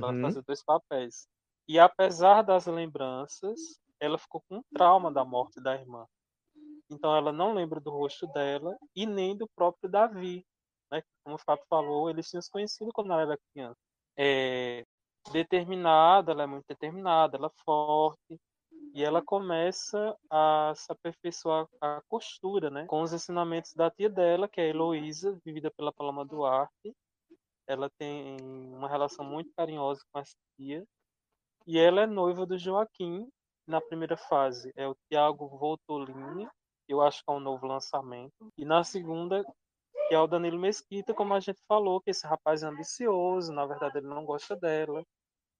Ela Uhum. fazer dois papéis. E apesar das lembranças, ela ficou com um trauma da morte da irmã. Então ela não lembra do rosto dela e nem do próprio Davi, né? Como o Fábio falou, eles tinham se conhecido quando ela era criança. É determinada, ela é muito determinada, ela é forte e ela começa a se aperfeiçoar a costura, né? Com os ensinamentos da tia dela, que é a Heloísa, vivida pela Paloma Duarte. Ela tem uma relação muito carinhosa com essa tia. E ela é noiva do Joaquim. Na primeira fase é o Tiago Voltolini, eu acho que é um novo lançamento. E na segunda, que é o Danilo Mesquita, como a gente falou, que esse rapaz é ambicioso, na verdade ele não gosta dela.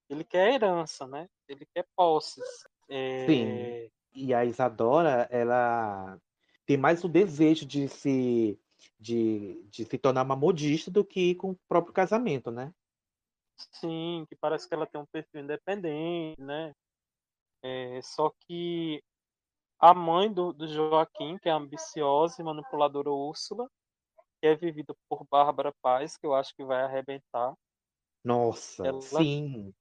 Ele quer herança, né? Ele quer posses. É, Sim. E a Isadora, ela tem mais o desejo de se, de, de se tornar uma modista do que com o próprio casamento, né? Sim, que parece que ela tem um perfil independente, né? É, só que a mãe do, do Joaquim, que é ambiciosa e manipuladora Úrsula, que é vivida por Bárbara Paz, que eu acho que vai arrebentar, Nossa, Ela- sim.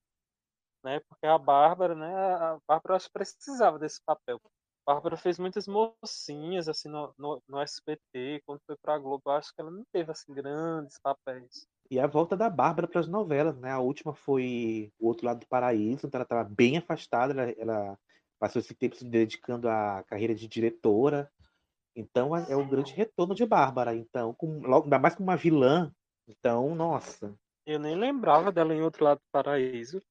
né? Porque a Bárbara, né? A a Bárbara acho que precisava desse papel. A Bárbara fez muitas mocinhas assim no, no, no SBT, quando foi pra Globo, eu acho que ela não teve assim grandes papéis. E a volta da Bárbara para as novelas, né? A última foi O Outro Lado do Paraíso, então ela estava bem afastada, ela, ela passou esse tempo se dedicando à carreira de diretora. Então é é o grande retorno de Bárbara. Então, com, logo, ainda mais com uma vilã. Então, nossa. Eu nem lembrava dela em Outro Lado do Paraíso.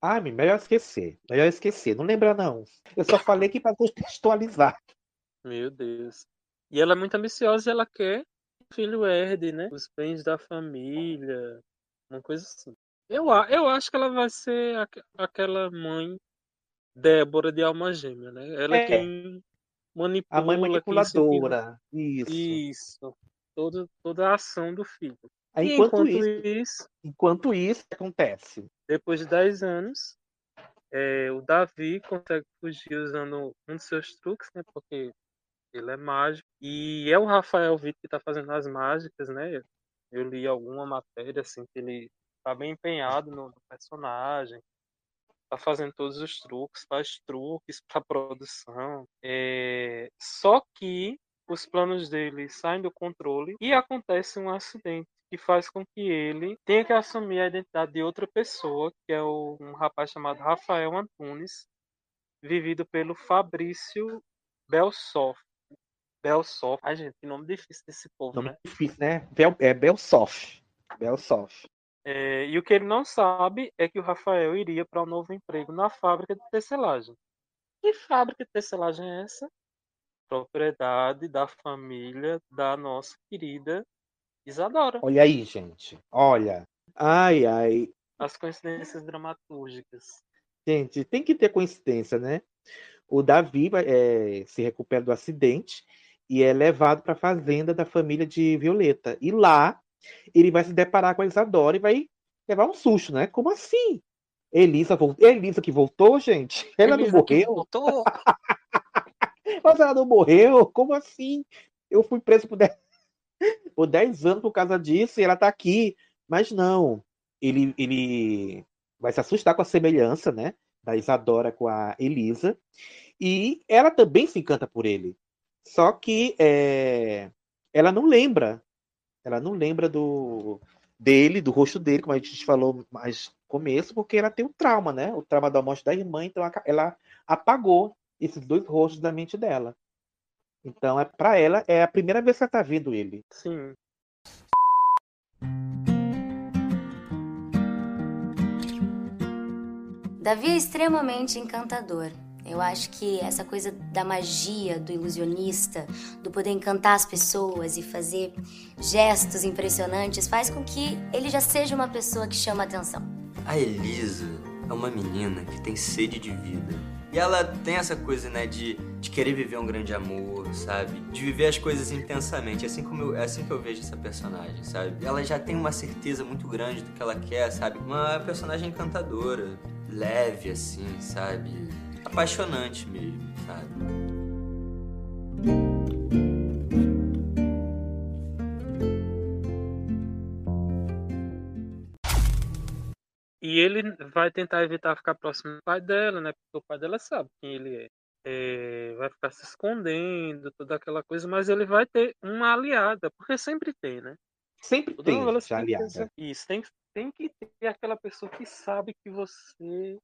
Ah, me- melhor esquecer. Melhor esquecer. Não lembra, não. Eu só falei que para contextualizar. Meu Deus. E ela é muito ambiciosa e ela quer que o filho herde, né? Os bens da família, uma coisa assim. Eu, eu acho que ela vai ser aque- aquela mãe Débora de alma gêmea, né? Ela é É. quem manipula, A mãe manipuladora. Isso. Isso. Toda, toda a ação do filho. Aí, enquanto, enquanto isso, isso, enquanto isso, acontece? depois de 10 anos, é, o Davi consegue fugir usando um dos seus truques, né? Porque ele é mágico. E é o Rafael Vitor que está fazendo as mágicas, né? Eu li alguma matéria, assim, que ele tá bem empenhado no, no personagem. Tá fazendo todos os truques, faz truques para produção. É, Só que os planos dele saem do controle e acontece um acidente que faz com que ele tenha que assumir a identidade de outra pessoa, que é o, um rapaz chamado Rafael Antunes, vivido pelo Fabrício Belsoff. Belsoff. Ai, gente, que nome difícil desse povo, Nome né? difícil, né? Bel, é Belsoff. Belsoff. É, e o que ele não sabe é que o Rafael iria para um novo emprego na fábrica de tecelagem. Que fábrica de tecelagem é essa? Propriedade da família da nossa querida Isadora. Olha aí, gente. Olha. Ai, ai. As coincidências dramatúrgicas. Gente, tem que ter coincidência, né? O Davi é, se recupera do acidente e é levado para a fazenda da família de Violeta. E lá ele vai se deparar com a Isadora e vai levar um susto, né? Como assim? Elisa, vol... Elisa que voltou, gente? Ela Elisa não morreu? voltou? Mas ela não morreu? Como assim? Eu fui preso por 10, por 10 anos por causa disso e ela tá aqui. Mas não. Ele, ele vai se assustar com a semelhança, né? Da Isadora com a Elisa. E ela também se encanta por ele. Só que é, ela não lembra. Ela não lembra do dele, do rosto dele, como a gente falou mais no começo, porque ela tem um trauma, né? O trauma da morte da irmã, então ela- ela apagou esses dois rostos da mente dela. Então, é para ela é a primeira vez que ela tá vendo ele. Sim. Davi é extremamente encantador. Eu acho que essa coisa da magia, do ilusionista, do poder encantar as pessoas e fazer gestos impressionantes faz com que ele já seja uma pessoa que chama atenção. A Elisa é uma menina que tem sede de vida. E ela tem essa coisa, né, de, de querer viver um grande amor, sabe? De viver as coisas intensamente. Assim como eu, é assim que eu vejo essa personagem, sabe? Ela já tem uma certeza muito grande do que ela quer, sabe? Uma personagem encantadora, leve, assim, sabe? Apaixonante mesmo, sabe? E ele vai tentar evitar ficar próximo do pai dela, né? Porque o pai dela sabe quem ele é. É, vai ficar se escondendo, toda aquela coisa, mas ele vai ter uma aliada, porque sempre tem, né? Sempre Toda tem tem aliada. Isso, tem, tem que ter aquela pessoa que sabe que você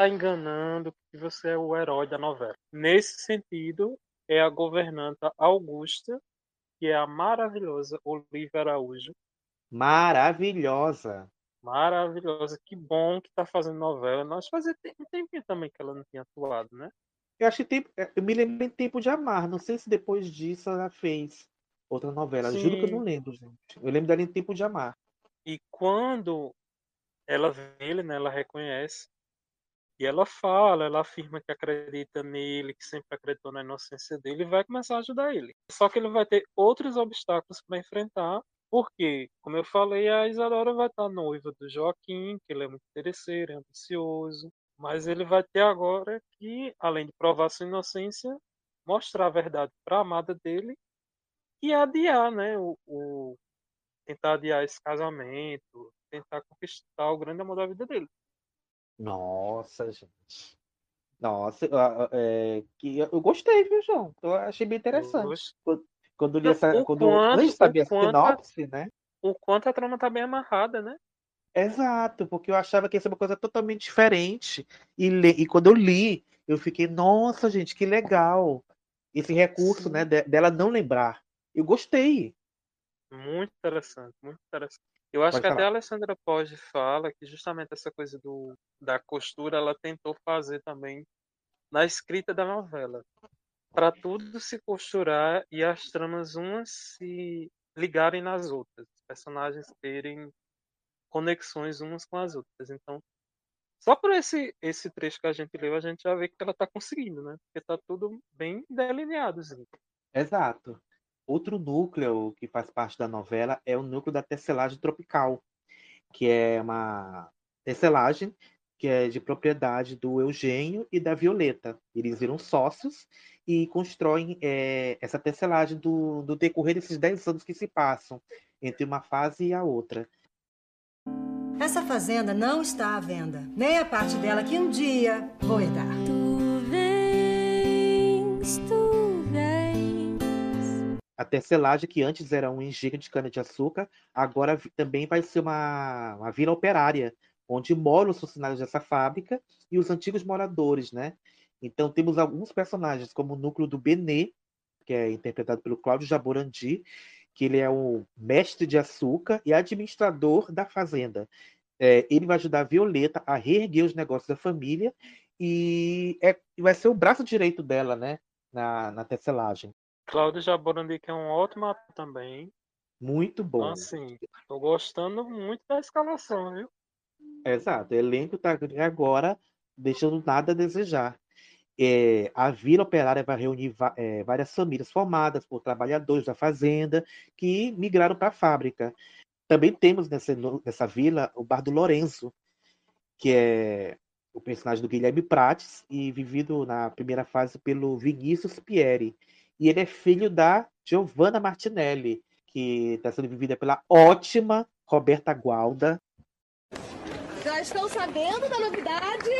tá enganando, que você é o herói da novela. Nesse sentido, é a governanta Augusta, que é a maravilhosa Olivia Araújo. Maravilhosa. Maravilhosa, que bom que tá fazendo novela. Nós fazia um tempinho também que ela não tinha atuado, né? Eu acho que tem, eu me lembro em Tempo de Amar. Não sei se depois disso ela fez outra novela. Juro que eu Sim. não lembro, gente. Eu lembro dela em Tempo de Amar. E quando ela vê ele, né, ela reconhece. E ela fala, ela afirma que acredita nele, que sempre acreditou na inocência dele e vai começar a ajudar ele. Só que ele vai ter outros obstáculos para enfrentar, porque, como eu falei, a Isadora vai estar noiva do Joaquim, que ele é muito interesseiro, é ambicioso. Mas ele vai ter agora que, além de provar sua inocência, mostrar a verdade para a amada dele e adiar, né, o, o- tentar adiar esse casamento, tentar conquistar o grande amor da vida dele. Nossa, gente. Nossa, ah, ah, é, que eu eu gostei, viu, João? Eu achei bem interessante. Quando, quando li essa, o quando, quanto- antes o a quanto a- sinopse, né? O quanto a trama tá bem amarrada, né? Exato, porque eu achava que ia ser uma coisa totalmente diferente. E, le- e quando eu li, eu fiquei, nossa, gente, que legal. Esse recurso, né, de- dela não lembrar. Eu gostei. Muito interessante, muito interessante. Eu acho Pode que até falar. a Alessandra Poggi fala que justamente essa coisa do, da costura ela tentou fazer também na escrita da novela. Para tudo se costurar e as tramas umas se ligarem nas outras, os personagens terem conexões umas com as outras. Então, só por esse esse trecho que a gente leu, a gente já vê que ela está conseguindo, né? Porque tá tudo bem delineado. Assim. Exato. Outro núcleo que faz parte da novela é o núcleo da tecelagem tropical, que é uma tecelagem que é de propriedade do Eugênio e da Violeta. Eles viram sócios e constroem eh, essa tecelagem do, do decorrer desses 10 anos que se passam entre uma fase e a outra. Essa fazenda não está à venda, nem a parte dela que um dia vou herdar. A tecelagem, que antes era um engenho de cana-de-açúcar, agora também vai ser uma, uma vila operária, onde moram os funcionários dessa fábrica e os antigos moradores, né? Então temos alguns personagens, como o núcleo do Benê, que é interpretado pelo Cláudio Jaborandi, que ele é o mestre de açúcar e administrador da fazenda. É, ele vai ajudar a Violeta a reerguer os negócios da família e é, vai ser o braço direito dela, né? Na, na tecelagem. Cláudio Jaborandi, que é um ótimo ator também. Muito bom. Então, assim, tô gostando muito da escalação, viu? Exato. O elenco tá agora deixando nada a desejar. É, a Vila Operária vai reunir é, várias famílias formadas por trabalhadores da fazenda que migraram para a fábrica. Também temos nessa, nessa vila o Bar do Lourenço, que é o personagem do Guilherme Prates e vivido na primeira fase pelo Vinícius Pieri. E ele é filho da Giovanna Martinelli, que está sendo vivida pela ótima Roberta Gualda. Já estão sabendo da novidade?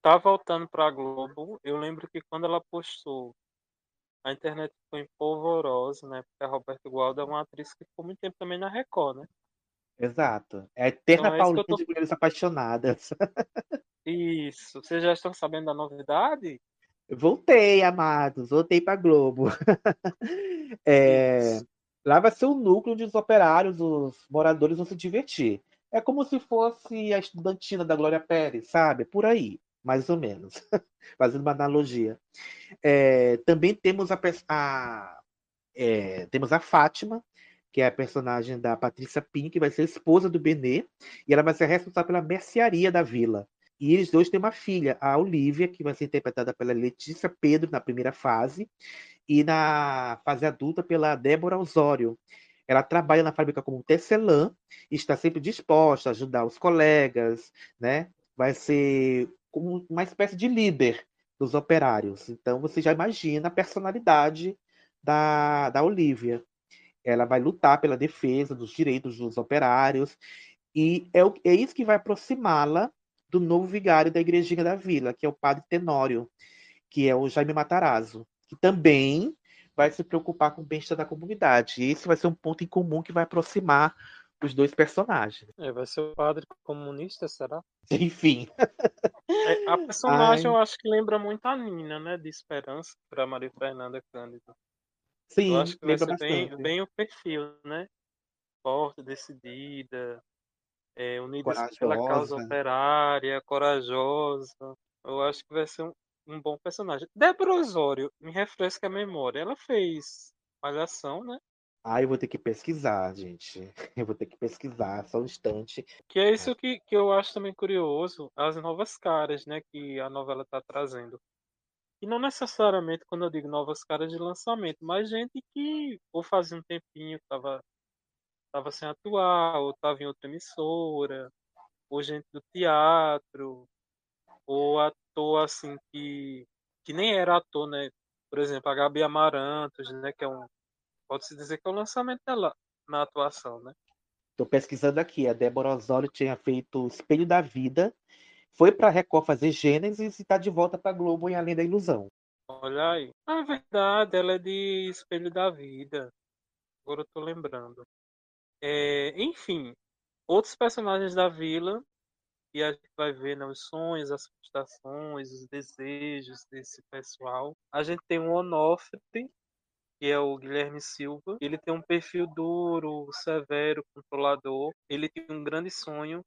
Tá voltando pra Globo. Eu lembro que quando ela postou, a internet ficou em polvorosa, né? Porque a Roberta Gualda é uma atriz que ficou muito tempo também na Record, né? Exato. É a eterna Então é Paulinha eu tô- de Mulheres Apaixonadas. Isso. Vocês já estão sabendo da novidade? Voltei, amados. Voltei para Globo. É, lá vai ser o núcleo onde os operários, os moradores vão se divertir. É como se fosse a estudantina da Glória Pérez, sabe? Por aí, mais ou menos. Fazendo uma analogia. É, também temos a, a- é, temos a Fátima, que é a personagem da Patrícia Pinho, que vai ser esposa do Benê, e ela vai ser responsável pela mercearia da vila. E eles dois têm uma filha, a Olivia, que vai ser interpretada pela Letícia Pedro na primeira fase, e na fase adulta pela Débora Osório. Ela trabalha na fábrica como tecelã e está sempre disposta a ajudar os colegas, né? Vai ser como uma espécie de líder dos operários. Então você já imagina a personalidade da, da Olivia. Ela vai lutar pela defesa dos direitos dos operários e é, é isso que vai aproximá-la do novo vigário da igrejinha da vila, que é o padre Tenório, que é o Jaime Matarazzo, que também vai se preocupar com o bem-estar da comunidade. E esse vai ser um ponto em comum que vai aproximar os dois personagens. É, vai ser o padre comunista, será? Enfim. É, a personagem Ai. eu acho que lembra muito a Nina, né? De Esperança, para Maria Fernanda Cândido. Sim, eu acho que vai lembra ser bem, bastante. bem o perfil, né? Forte, decidida, é, unida pela causa Corajosa. operária, corajosa. Eu acho que vai ser um, um bom personagem. Débora Osório, me refresca a memória. Ela fez Malhação, né? Ah, eu vou ter que pesquisar, gente. Eu vou ter que pesquisar, só um instante. Que é isso que, que eu acho também curioso, as novas caras, né, que a novela está trazendo. E não necessariamente quando eu digo novas caras de lançamento, mas gente que ou fazia um tempinho que tava, tava sem atuar, ou tava em outra emissora, ou gente do teatro, ou ator assim que, que nem era ator, né? Por exemplo, a Gabi Amarantos, né, que é um pode-se dizer que é o lançamento dela na atuação, né? Estou pesquisando aqui. A Débora Osório tinha feito Espelho da Vida, foi para Record fazer Gênesis e está de volta para Globo em Além da Ilusão. Olha aí. Na verdade, ela é de Espelho da Vida. Agora eu tô lembrando. É, enfim, outros personagens da vila e a gente vai ver né, os sonhos, as frustrações, os desejos desse pessoal. A gente tem um Onofre, que é o Guilherme Silva. Ele tem um perfil duro, severo, controlador. Ele tem um grande sonho,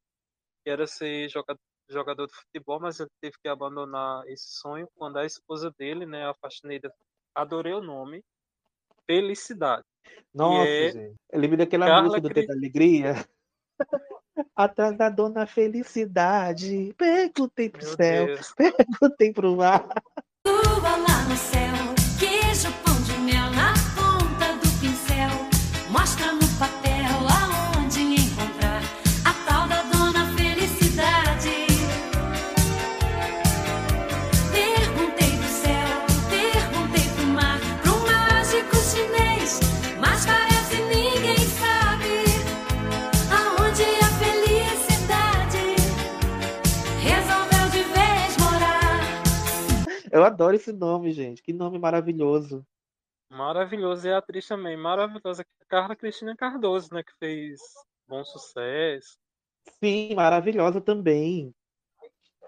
que era ser jogador, jogador de futebol, mas ele teve que abandonar esse sonho quando a esposa dele, né, a faxineira, adorei o nome, Felicidade. Nossa, é gente. Eu lembro daquela Carla música do Cri- Tempo da Alegria. Atrás da dona Felicidade. Perguntei pro Meu céu, Deus. perguntei pro mar. Lua lá no céu, Eu adoro esse nome, gente. Que nome maravilhoso. Maravilhoso. E a atriz também, maravilhosa. Carla Cristina Cardoso, né? Que fez bom sucesso. Sim, maravilhosa também.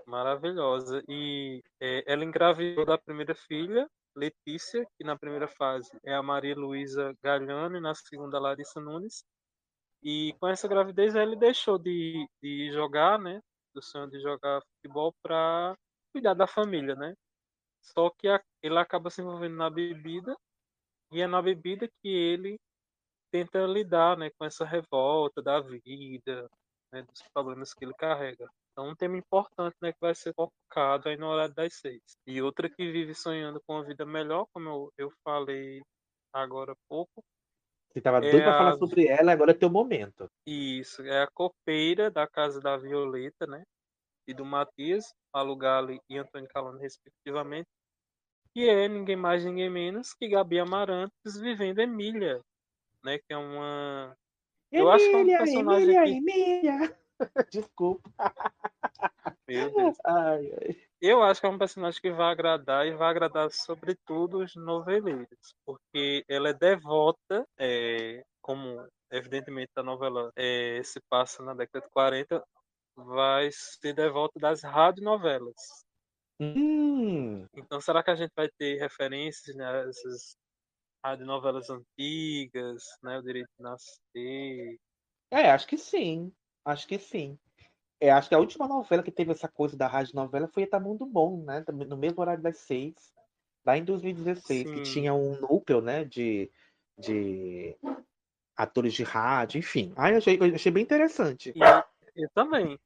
Maravilhosa. E é, ela engravidou da primeira filha, Letícia, que na primeira fase é a Maria Luísa Galhano e na segunda Larissa Nunes. E com essa gravidez ele deixou de, de jogar, né? Do sonho de jogar futebol para cuidar da família, né? Só que a, ele acaba se envolvendo na bebida e é na bebida que ele tenta lidar, né, com essa revolta da vida, né, dos problemas que ele carrega. Então, um tema importante, né, que vai ser focado aí no horário das seis. E outra que vive sonhando com uma vida melhor, como eu, eu falei agora há pouco. Você estava é doido para a- falar sobre ela, agora é teu momento. Isso, é a copeira da casa da Violeta, né? E do Matias, Alugali e Antônio Calano, respectivamente. E é ninguém mais, ninguém menos que Gabi Amarantos vivendo Emília, né? Que é uma. Eu acho que é um Emília, personagem Emília, que. Emília. Desculpa. Meu Deus. Ai, ai. Eu acho que é um personagem que vai agradar e vai agradar sobretudo os noveleiros, porque ela é devota, é, como evidentemente a novela é, se passa na década de 40, vai ser devota das radionovelas. Hum, Então será que a gente vai ter referências nessas radionovelas antigas, né, o Direito de Nascer? é, acho que sim. Acho que sim. É, acho que a última novela que teve essa coisa da rádio novela foi Etamundo Bom, né? No mesmo horário das seis, lá em 2016, que Sim. tinha um núcleo, né, de, de atores de rádio, enfim. Ah, eu achei, eu achei bem interessante. E eu também.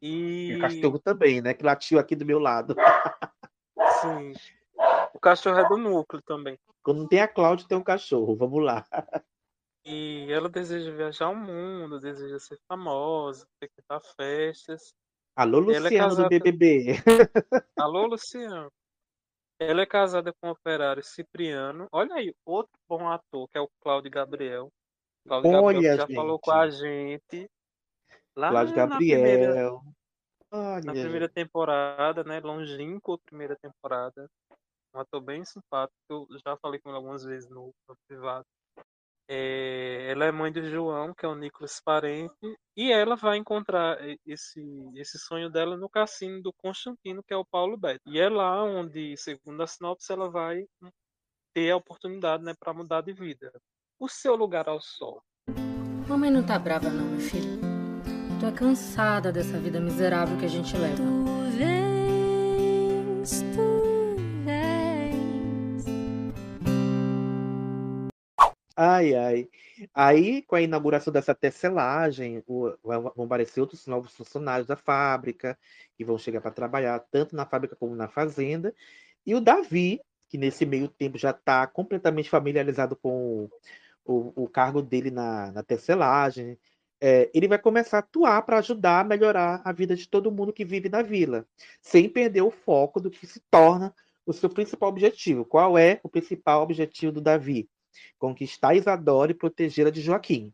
E E o cachorro também, né? Que latiu aqui do meu lado. sim, o cachorro é do núcleo também. Quando tem a Cláudia, tem um cachorro. Vamos lá. E ela deseja viajar ao mundo, deseja ser famosa, frequentar festas. Alô, é Luciano do casada- BBB. Alô, Luciano. Ela é casada com o operário Cipriano. Olha aí, outro bom ator, que é o Cláudio Gabriel. Cláudio Gabriel Olha, já falou com a gente lá na primeira, Gabriel. na Olha, primeira temporada, né? Longínquo, primeira temporada. Um ator bem simpático. Eu já falei com ele algumas vezes no, no privado. É, ela é mãe do João, que é o Nicolas Parente, e ela vai encontrar esse, esse sonho dela no cassino do Constantino, que é o Paulo Beto. E é lá onde, segundo a sinopse, ela vai ter a oportunidade né, para mudar de vida. O seu lugar ao sol. Mamãe não tá brava não, meu filho. Tô é cansada dessa vida miserável que a gente leva. Tu vens, tu vens. Ai, ai. Aí, com a inauguração dessa tecelagem, vão aparecer outros novos funcionários da fábrica, que vão chegar para trabalhar tanto na fábrica como na fazenda. E o Davi, que nesse meio tempo já está completamente familiarizado com o, o cargo dele na, na tecelagem, é, ele vai começar a atuar para ajudar a melhorar a vida de todo mundo que vive na vila, sem perder o foco do que se torna o seu principal objetivo. Qual é o principal objetivo do Davi? conquistar Isadora e protegê-la de Joaquim.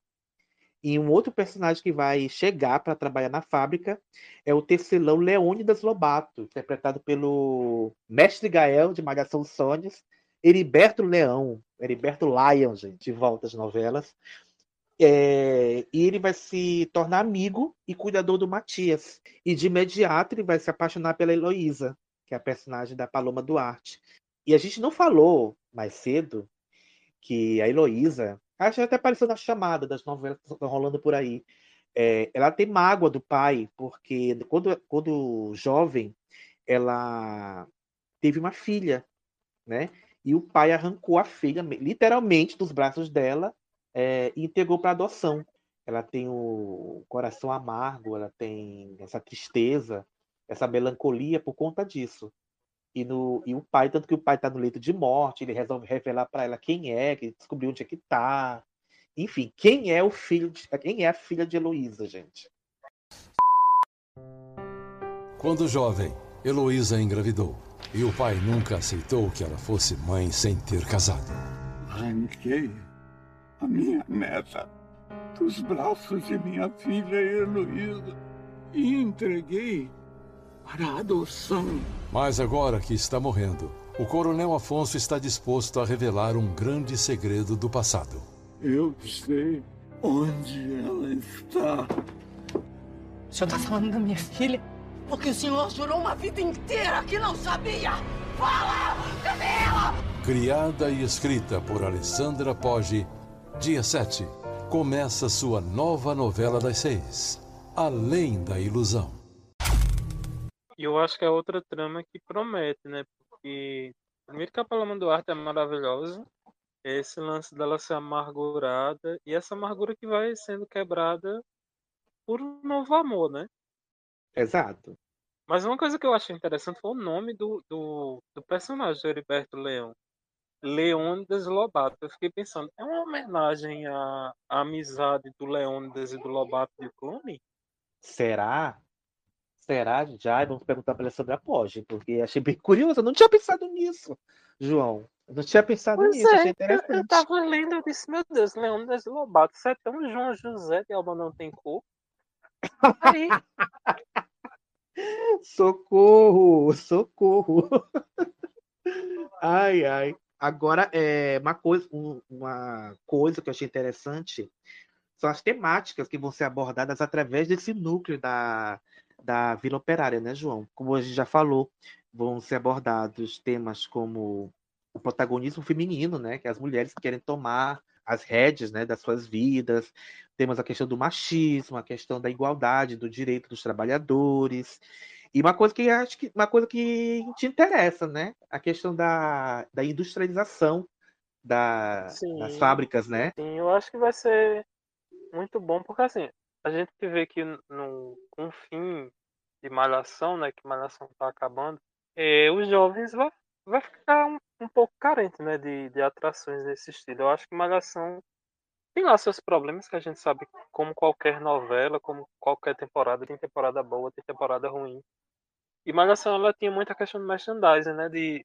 E um outro personagem que vai chegar para trabalhar na fábrica é o tecelão Leônidas Lobato, interpretado pelo mestre Gael de Malhação Sonhos, Heriberto Leão, Heriberto Lion, gente, de volta às novelas. É, e ele vai se tornar amigo e cuidador do Matias. E de imediato ele vai se apaixonar pela Heloísa, que é a personagem da Paloma Duarte. E a gente não falou mais cedo que a Heloísa, acho que até apareceu na chamada das novelas que estão rolando por aí. É, ela tem mágoa do pai, porque quando, quando jovem, ela teve uma filha, né? E o pai arrancou a filha, literalmente, dos braços dela é, e entregou para adoção. Ela tem o coração amargo, ela tem essa tristeza, essa melancolia por conta disso. E, no, e o pai, tanto que o pai está no leito de morte, ele resolve revelar para ela quem é, que descobriu onde é que tá. Enfim, quem é o filho, de, quem é a filha de Heloísa, gente? Quando jovem, Heloísa engravidou e o pai nunca aceitou que ela fosse mãe sem ter casado. Arranquei a minha neta dos braços de minha filha Heloísa e entreguei para a adoção. Mas agora que está morrendo, O coronel Afonso está disposto a revelar um grande segredo do passado. Eu sei onde ela está. O senhor tá falando da minha filha? Porque o senhor jurou uma vida inteira que não sabia! Fala! Cadê ela? Criada e escrita por Alessandra Poggi, dia 7, começa sua nova novela das seis, Além da Ilusão. E eu acho que é outra trama que promete, né? Porque, primeiro que a Paloma Duarte é maravilhosa, esse lance dela ser amargurada, e essa amargura que vai sendo quebrada por um novo amor, né? Exato. Mas uma coisa que eu achei interessante foi o nome do, do, do personagem do Heriberto Leão. Leônidas Lobato. Eu fiquei pensando, é uma homenagem à, à amizade do Leônidas e do Lobato de Clone? Será? Será? Já vamos perguntar para ela sobre a Poggi, porque achei bem curioso. Eu não tinha pensado nisso, João. Eu não tinha pensado Pois nisso, é, achei eu, interessante. eu tava lendo, eu disse, meu Deus, Leônidas Lobato, você é tão João José de Alba não tem cor. Aí, Socorro! Socorro! Ai, ai. Agora, é, uma coisa, um- uma coisa que eu achei interessante são as temáticas que vão ser abordadas através desse núcleo da, da Vila Operária, né, João? Como a gente já falou, vão ser abordados temas como o protagonismo feminino, né? Que as mulheres querem tomar as rédeas, né, das suas vidas. Temos a questão do machismo, a questão da igualdade, do direito dos trabalhadores. E uma coisa que acho que uma coisa que te interessa, né? A questão da, da industrialização da, das Sim. fábricas, né? sim, eu acho que vai ser muito bom, porque assim, a gente vê que no, com o fim de Malhação, né, que Malhação tá acabando, eh, os jovens vai, vai ficar um, um pouco carente, né, de, de atrações desse estilo. Eu acho que Malhação tem lá seus problemas, que a gente sabe, como qualquer novela, como qualquer temporada, tem temporada boa, tem temporada ruim. E Malhação, ela tinha muita questão de merchandising, né, de,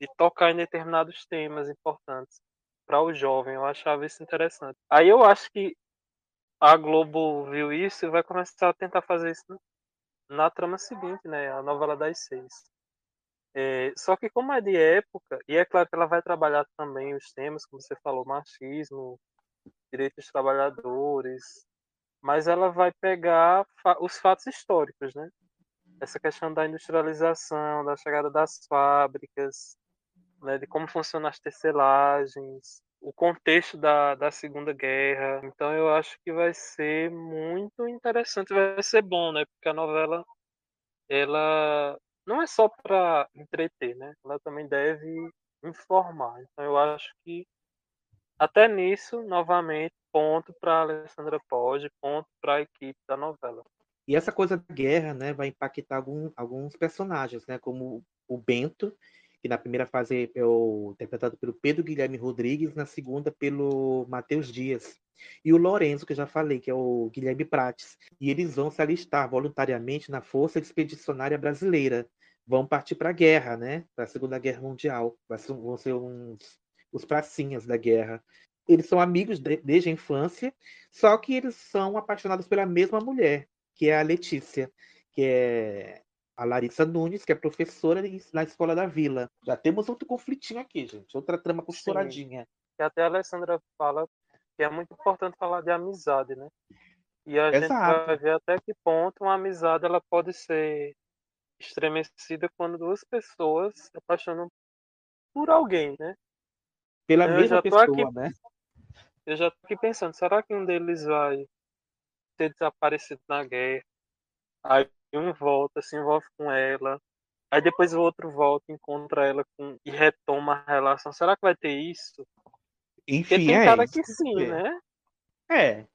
de tocar em determinados temas importantes para o jovem. Eu achava isso interessante. Aí eu acho que a Globo viu isso e vai começar a tentar fazer isso na trama seguinte, né? A novela das seis. É, só que como é de época, e é claro que ela vai trabalhar também os temas, como você falou, machismo, direitos dos trabalhadores, mas ela vai pegar os fatos históricos, né? Essa questão da industrialização, da chegada das fábricas, né, de como funcionam as tecelagens, o contexto da, da Segunda Guerra. Então eu acho que vai ser muito interessante, vai ser bom, né? Porque a novela ela não é só para entreter, né? Ela também deve informar. Então eu acho que até nisso, novamente, ponto para Alessandra Poggi, ponto para a equipe da novela. E essa coisa da guerra, né, vai impactar algum- alguns personagens, né, como o Bento, que na primeira fase é o- interpretado pelo Pedro Guilherme Rodrigues, na segunda pelo Matheus Dias. E o Lorenzo, que eu já falei, que é o Guilherme Prates. E eles vão se alistar voluntariamente na Força Expedicionária Brasileira. Vão partir para a guerra, né? Para a Segunda Guerra Mundial. Vão ser uns, os pracinhas da guerra. Eles são amigos de- desde a infância, só que eles são apaixonados pela mesma mulher, que é a Letícia, que é a Larissa Nunes, que é professora na escola da Vila. Já temos outro conflitinho aqui, gente. Outra trama costuradinha. E até a Alessandra fala que é muito importante falar de amizade, né? E a gente Exato. vai ver até que ponto uma amizade ela pode ser estremecida quando duas pessoas se apaixonam por alguém, né? Pela Eu mesma pessoa, aqui- né? Eu já tô aqui pensando, será que um deles vai ter desaparecido na guerra? Aí um volta, se envolve com ela. Aí depois o outro volta, encontra ela com, e retoma a relação. Será que vai ter isso? Porque Enfim, tem é cara isso que sim, é. né? É,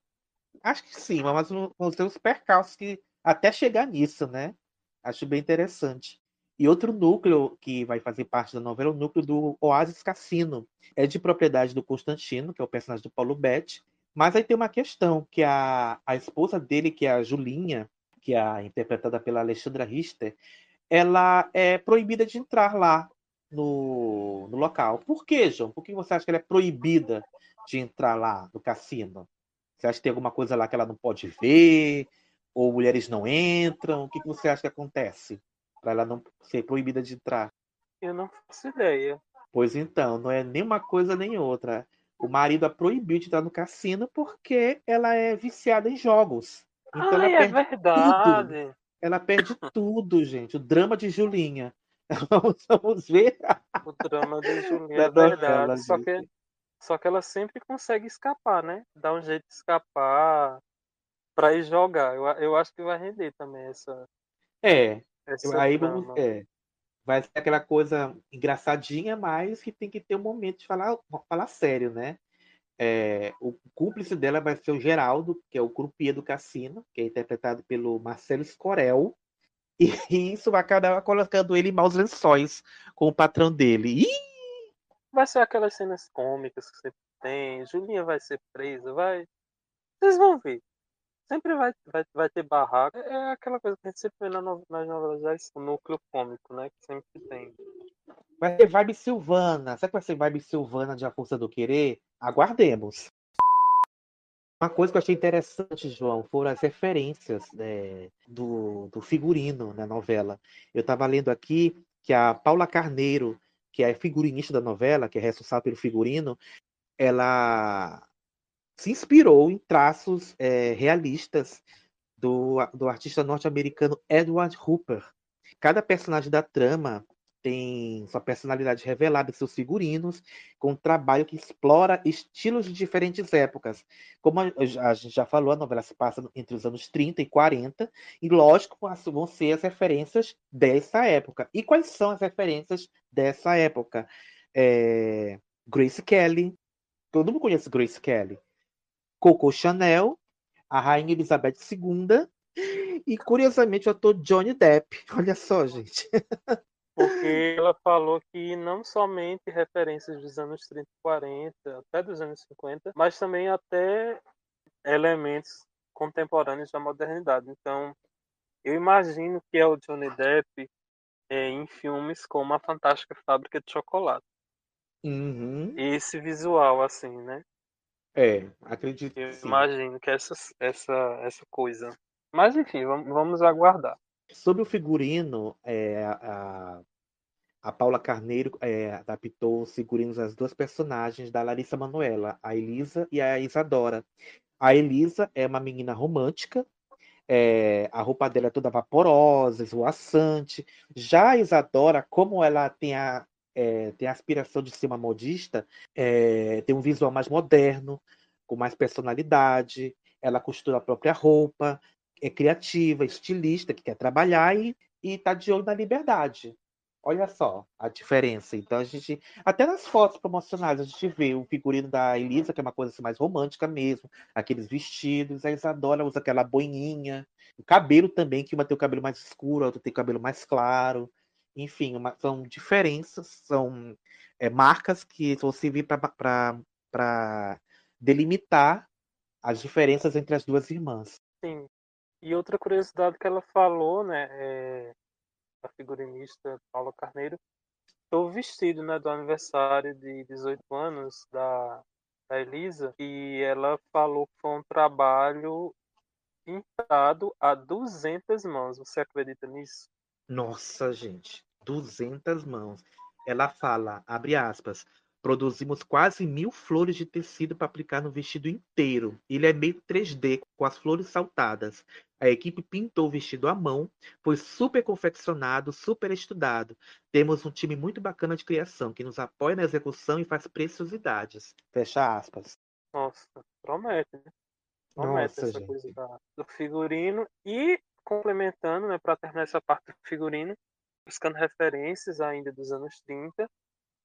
acho que sim, mas vão ter os percalços que até chegar nisso, né? Acho bem interessante. E outro núcleo que vai fazer parte da novela é o núcleo do Oasis Cassino. É de propriedade do Constantino, que é o personagem do Paulo Betti. Mas aí tem uma questão, que a, a esposa dele, que é a Julinha, que é interpretada pela Alexandra Richter, ela é proibida de entrar lá no, no local. Por quê, João? Por que você acha que ela é proibida de entrar lá no cassino? Você acha que tem alguma coisa lá que ela não pode ver? Ou mulheres não entram? O que que você acha que acontece para ela não ser proibida de entrar? Eu não faço ideia. Pois então, não é nem uma coisa nem outra. O marido a proibiu de entrar no cassino porque ela é viciada em jogos. Então Ai, ela é verdade. tudo. Ela perde tudo, gente. O drama de Julinha. Vamos, vamos ver. O drama de Julinha Da é verdade. novela, só, gente. que, só que ela sempre consegue escapar, né? Dá um jeito de escapar pra ir jogar. Eu, eu acho que vai render também essa. É. essa Aí trama. vamos. É. Vai ser aquela coisa engraçadinha, mas que tem que ter um momento de falar, falar sério, né? É, o cúmplice dela vai ser o Geraldo, que é o croupier do cassino, que é interpretado pelo Marcelo Scorel. E isso vai acabar colocando ele em maus lençóis com o patrão dele. Ih! Vai ser aquelas cenas cômicas que sempre tem. Julinha vai ser presa, vai. Vocês vão ver. Sempre vai, vai, vai ter barraco. É é aquela coisa que a gente sempre vê na no- nas novelas, já, esse núcleo cômico, né? Que sempre tem. Vai ser vibe Silvana. Será que vai ser vibe Silvana de A Força do Querer? Aguardemos. Uma coisa que eu achei interessante, João, foram as referências né, do, do figurino na novela. Eu estava lendo aqui que a Paula Carneiro, que é figurinista da novela, que é responsável pelo figurino, ela se inspirou em traços eh, realistas do, do artista norte-americano Edward Hooper. Cada personagem da trama tem sua personalidade revelada em seus figurinos, com um trabalho que explora estilos de diferentes épocas. Como a, gente já falou, a novela se passa entre os anos 30 e 40, e lógico, vão ser as referências dessa época. E quais são as referências dessa época? É, Grace Kelly, todo mundo conhece Grace Kelly. Coco Chanel, a Rainha Elizabeth II, e curiosamente o ator Johnny Depp. Olha só, gente. Porque ela falou que não somente referências dos anos 30 e 40, até dos anos 50, mas também até elementos contemporâneos da modernidade. Então, eu imagino que é o Johnny Depp é, em filmes como A Fantástica Fábrica de Chocolate. Uhum. Esse visual, assim, né? É, acredito Eu sim. imagino que essa, essa, essa coisa. Mas enfim, vamos, vamos aguardar. Sobre o figurino, é, a, a Paula Carneiro é, adaptou os figurinos das duas personagens da Larissa Manoela, a Elisa e a Isadora. A Elisa é uma menina romântica, é, a roupa dela é toda vaporosa, esvoaçante. Já a Isadora, como ela tem a, é, tem a aspiração de ser uma modista, é, tem um visual mais moderno, com mais personalidade. Ela costura a própria roupa, é criativa, estilista, que quer trabalhar e está de olho na liberdade. Olha só a diferença. Então a gente, até nas fotos promocionais, a gente vê o figurino da Elisa, que é uma coisa assim, mais romântica mesmo, aqueles vestidos, a Isadora usa aquela boininha, o cabelo também, que uma tem o cabelo mais escuro, a outra tem o cabelo mais claro. Enfim, uma- são diferenças, são é, marcas que vão servir para delimitar as diferenças entre as duas irmãs. Sim. E outra curiosidade que ela falou, né, é, a figurinista Paula Carneiro, o vestido, né, do aniversário de 18 anos da, da Elisa, e ela falou que foi um trabalho pintado a 200 mãos. Você acredita nisso? Nossa, gente, 200 mãos. Ela fala, abre aspas, produzimos quase mil flores de tecido para aplicar no vestido inteiro. Ele é meio 3D, com as flores saltadas. A equipe pintou o vestido à mão, foi super confeccionado, super estudado. Temos um time muito bacana de criação, que nos apoia na execução e faz preciosidades. Fecha aspas. Nossa, promete, né? Promete Nossa, essa gente. coisa do figurino. E complementando, né, para terminar essa parte do figurino, buscando referências ainda dos anos 30,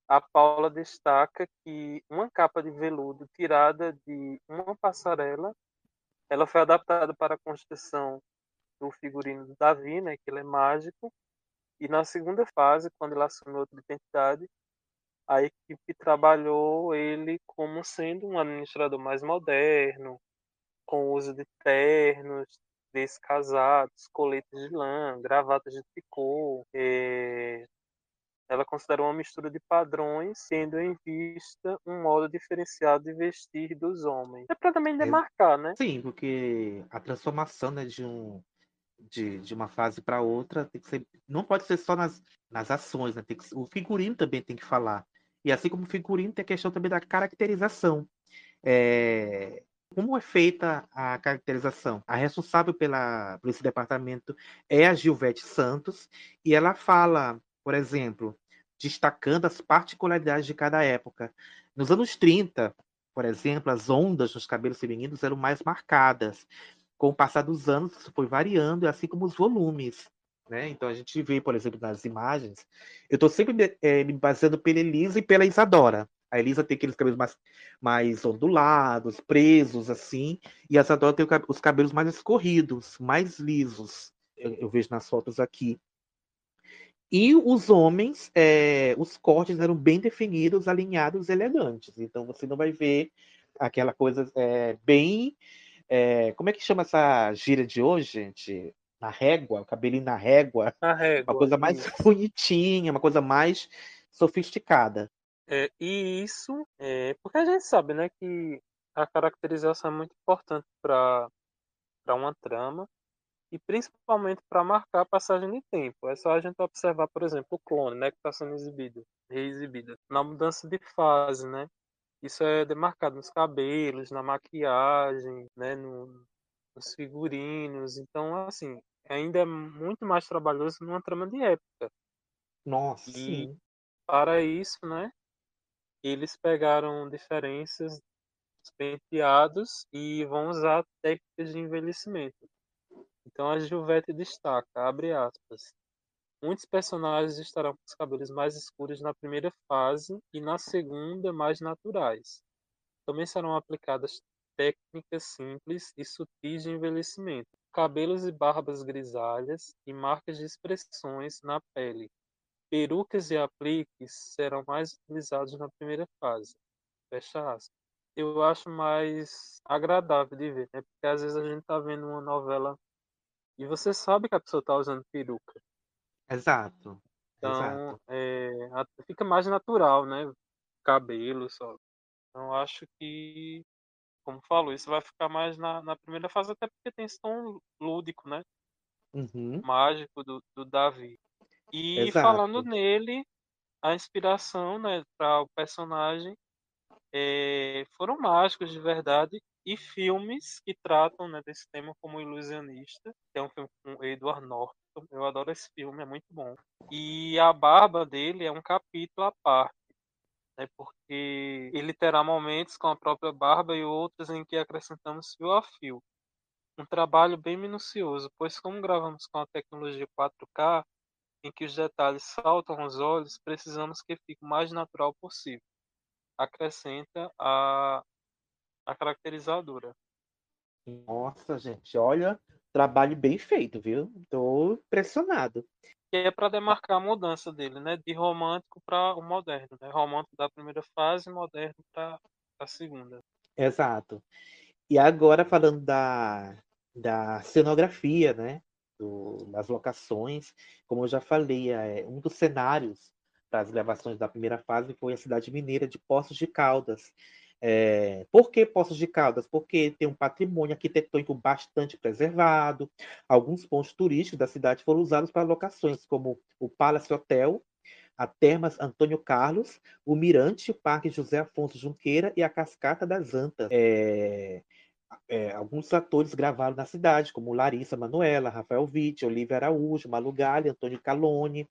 a Paula destaca que uma capa de veludo tirada de uma passarela, ela foi adaptada para a construção do figurino do Davi, né, que ele é mágico, e na segunda fase, quando ele assumiu outra identidade, a equipe trabalhou ele como sendo um administrador mais moderno, com o uso de ternos, descasados, coletes de lã, gravatas de tricô. eh, Ela considerou uma mistura de padrões, tendo em vista um modo diferenciado de vestir dos homens. É para também demarcar, né? Sim, porque a transformação né, de um de, de uma fase para outra, tem que ser, não pode ser só nas, nas ações, né? Tem que, o figurino também tem que falar. E assim como o figurino, tem a questão também da caracterização. É, como é feita a caracterização? A responsável pela, por esse departamento é a Gilvete Santos, e ela fala, por exemplo, destacando as particularidades de cada época. Nos anos 30, por exemplo, as ondas nos cabelos femininos eram mais marcadas. Com o passar dos anos, isso foi variando, assim como os volumes. Né? Então a gente vê, por exemplo, nas imagens, eu estou sempre é, me baseando pela Elisa e pela Isadora. A Elisa tem aqueles cabelos mais, mais ondulados, presos, assim, e a Isadora tem os cabelos mais escorridos, mais lisos. Eu, eu vejo nas fotos aqui. E os homens, é, os cortes eram bem definidos, alinhados, elegantes. Então você não vai ver aquela coisa é, bem. É, como é que chama essa gira de hoje, gente? Na régua, o cabelinho na régua. Na régua. Uma coisa mais isso. bonitinha, uma coisa mais sofisticada. É, e isso, é, porque a gente sabe, né, que a caracterização é muito importante para uma trama e principalmente para marcar a passagem de tempo. É só a gente observar, por exemplo, o clone, né, que está sendo exibido, reexibido, na mudança de fase, né? Isso é demarcado nos cabelos, na maquiagem, né, no, nos figurinos. Então, assim, ainda é muito mais trabalhoso numa trama de época. Nossa, E sim. para isso, né, eles pegaram diferenças dos penteados e vão usar técnicas de envelhecimento. Então a Gilvete destaca, abre aspas, muitos personagens estarão com os cabelos mais escuros na primeira fase e na segunda mais naturais. Também serão aplicadas técnicas simples e sutis de envelhecimento, cabelos e barbas grisalhas e marcas de expressões na pele. Perucas e apliques serão mais utilizados na primeira fase. Fecha aspas. Eu acho mais agradável de ver, né? Porque às vezes a gente tá vendo uma novela e você sabe que a pessoa tá usando peruca. Exato. Então, Exato. é, fica mais natural, né? Cabelo só. Então, acho que, como falou, isso vai ficar mais na, na primeira fase, até porque tem esse tom lúdico, né? Uhum. Mágico do, do Davi. E Exato. falando nele, a inspiração, né, para o personagem é, foram mágicos de verdade e filmes que tratam né, desse tema como Ilusionista, que é um filme com Edward Norton. Eu adoro esse filme, é muito bom. E a barba dele é um capítulo à parte, né, porque ele terá momentos com a própria barba e outros em que acrescentamos fio a fio. Um trabalho bem minucioso, pois como gravamos com a tecnologia 4K, em que os detalhes saltam aos olhos, precisamos que fique o mais natural possível. Acrescenta a, a caracterizadora. Nossa, gente, olha, trabalho bem feito, viu? Tô impressionado. Que é para demarcar a mudança dele, né? De romântico para o moderno. Né? Romântico da primeira fase, moderno para a segunda. Exato. E agora falando da, da cenografia, né? Do, das locações, como eu já falei, é, um dos cenários para as gravações da primeira fase foi a cidade mineira de Poços de Caldas. É, por que Poços de Caldas? Porque tem um patrimônio arquitetônico bastante preservado. Alguns pontos turísticos da cidade foram usados para locações, como o Palace Hotel, a Termas Antônio Carlos, o Mirante, o Parque José Afonso Junqueira e a Cascata das Antas. É, é, alguns atores gravaram na cidade, como Larissa Manoela, Rafael Witt, Olivia Araújo, Malu Galli, Antônio Calone.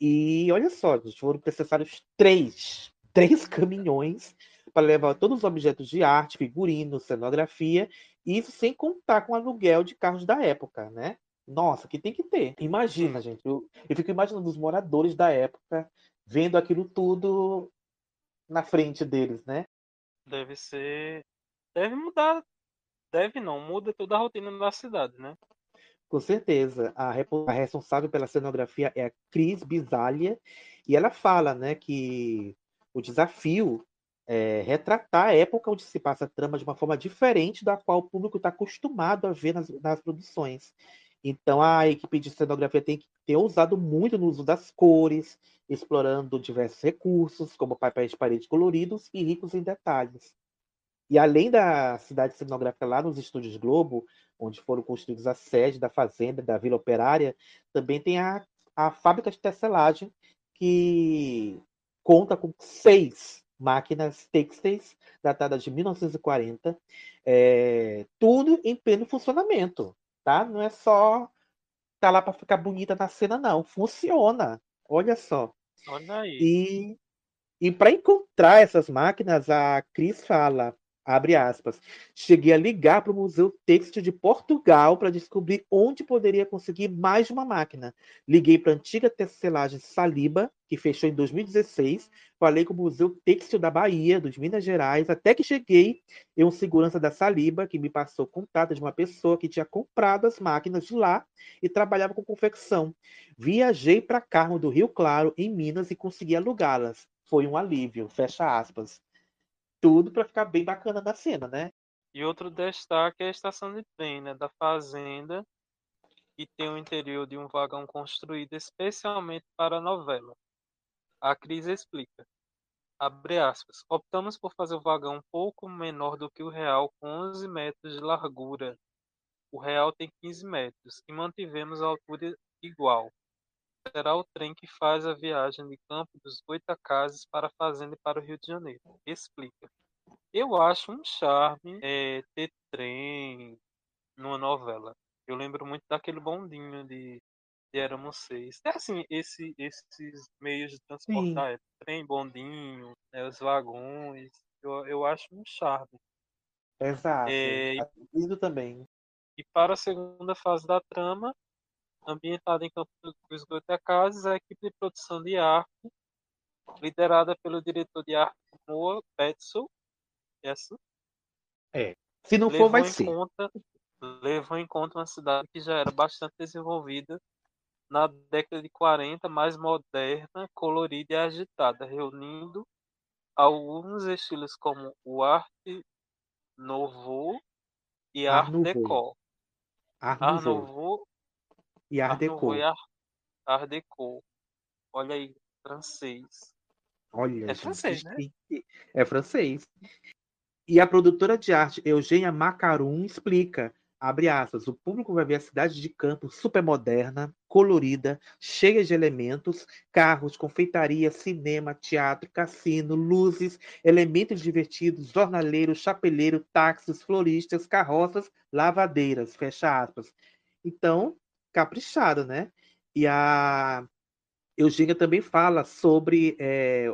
E olha só, gente, foram necessários três, três caminhões para levar todos os objetos de arte, figurino, cenografia, e isso sem contar com o aluguel de carros da época, né? Nossa, que tem que ter. Imagina, gente. Eu, eu fico imaginando os moradores da época vendo aquilo tudo na frente deles, né? Deve ser. Deve mudar. Deve não, muda toda a rotina da cidade, né? Com certeza. A, responsável pela cenografia é a Cris Bisalha, e ela fala, né, que o desafio é retratar a época onde se passa a trama de uma forma diferente da qual o público está acostumado a ver nas, nas produções. Então a equipe de cenografia tem que ter usado muito no uso das cores, explorando diversos recursos, como papéis de parede coloridos e ricos em detalhes. E além da cidade cenográfica lá nos Estúdios Globo, onde foram construídos a sede da fazenda, da Vila Operária, também tem a, a fábrica de tecelagem, que conta com seis máquinas têxteis datadas de 1940, é, tudo em pleno funcionamento, tá? Não é só tá lá para ficar bonita na cena, não. Funciona. Olha só. Olha aí. E, e para encontrar essas máquinas, a Cris fala Abre aspas. Cheguei a ligar para o Museu Têxtil de Portugal para descobrir onde poderia conseguir mais uma máquina. Liguei para a antiga tecelagem Saliba, que fechou em 2016. Falei com o Museu Têxtil da Bahia, dos Minas Gerais, até que cheguei em um segurança da Saliba, que me passou contato de uma pessoa que tinha comprado as máquinas de lá e trabalhava com confecção. Viajei para Carmo do Rio Claro, em Minas, e consegui alugá-las. Foi um alívio. Fecha aspas tudo para ficar bem bacana na cena, né? E outro destaque é a estação de trem, né, da fazenda, que tem o interior de um vagão construído especialmente para a novela. A Cris explica. Abre aspas. Optamos por fazer o vagão um pouco menor do que o real, com 11 metros de largura. O real tem 15 metros e mantivemos a altura igual. Será o trem que faz a viagem de Campo dos Goitacazes para a Fazenda e para o Rio de Janeiro. Explica. Eu acho um charme é, ter trem numa novela. Eu lembro muito daquele bondinho de, de Éramos Seis. É assim, esse, esses meios de transportar, é, trem, bondinho, né, os vagões, eu, eu acho um charme. Exato. É, Lindo também. E para a segunda fase da trama, ambientada em Campo dos Goitacazes, a equipe de produção de arte, liderada pelo diretor de arte Moa Petzel, essa, É. Se não for, vai ser. conta levou em conta uma cidade que já era bastante desenvolvida na década de 40, mais moderna, colorida e agitada, reunindo alguns estilos como o Arte Nouveau e Art Art Nouveau. Deco. Art Art Nouveau. E Art Deco. Art, Art Deco. Olha aí, francês. Olha, É gente, francês, né? É francês. E a produtora de arte Eugênia Macarum explica, abre aspas, o público vai ver a cidade de campo super moderna, colorida, cheia de elementos, carros, confeitaria, cinema, teatro, cassino, luzes, elementos divertidos, jornaleiros, chapeleiro, táxis, floristas, carroças, lavadeiras, fecha aspas. Então, caprichado, né? E a Eugênia também fala sobre é,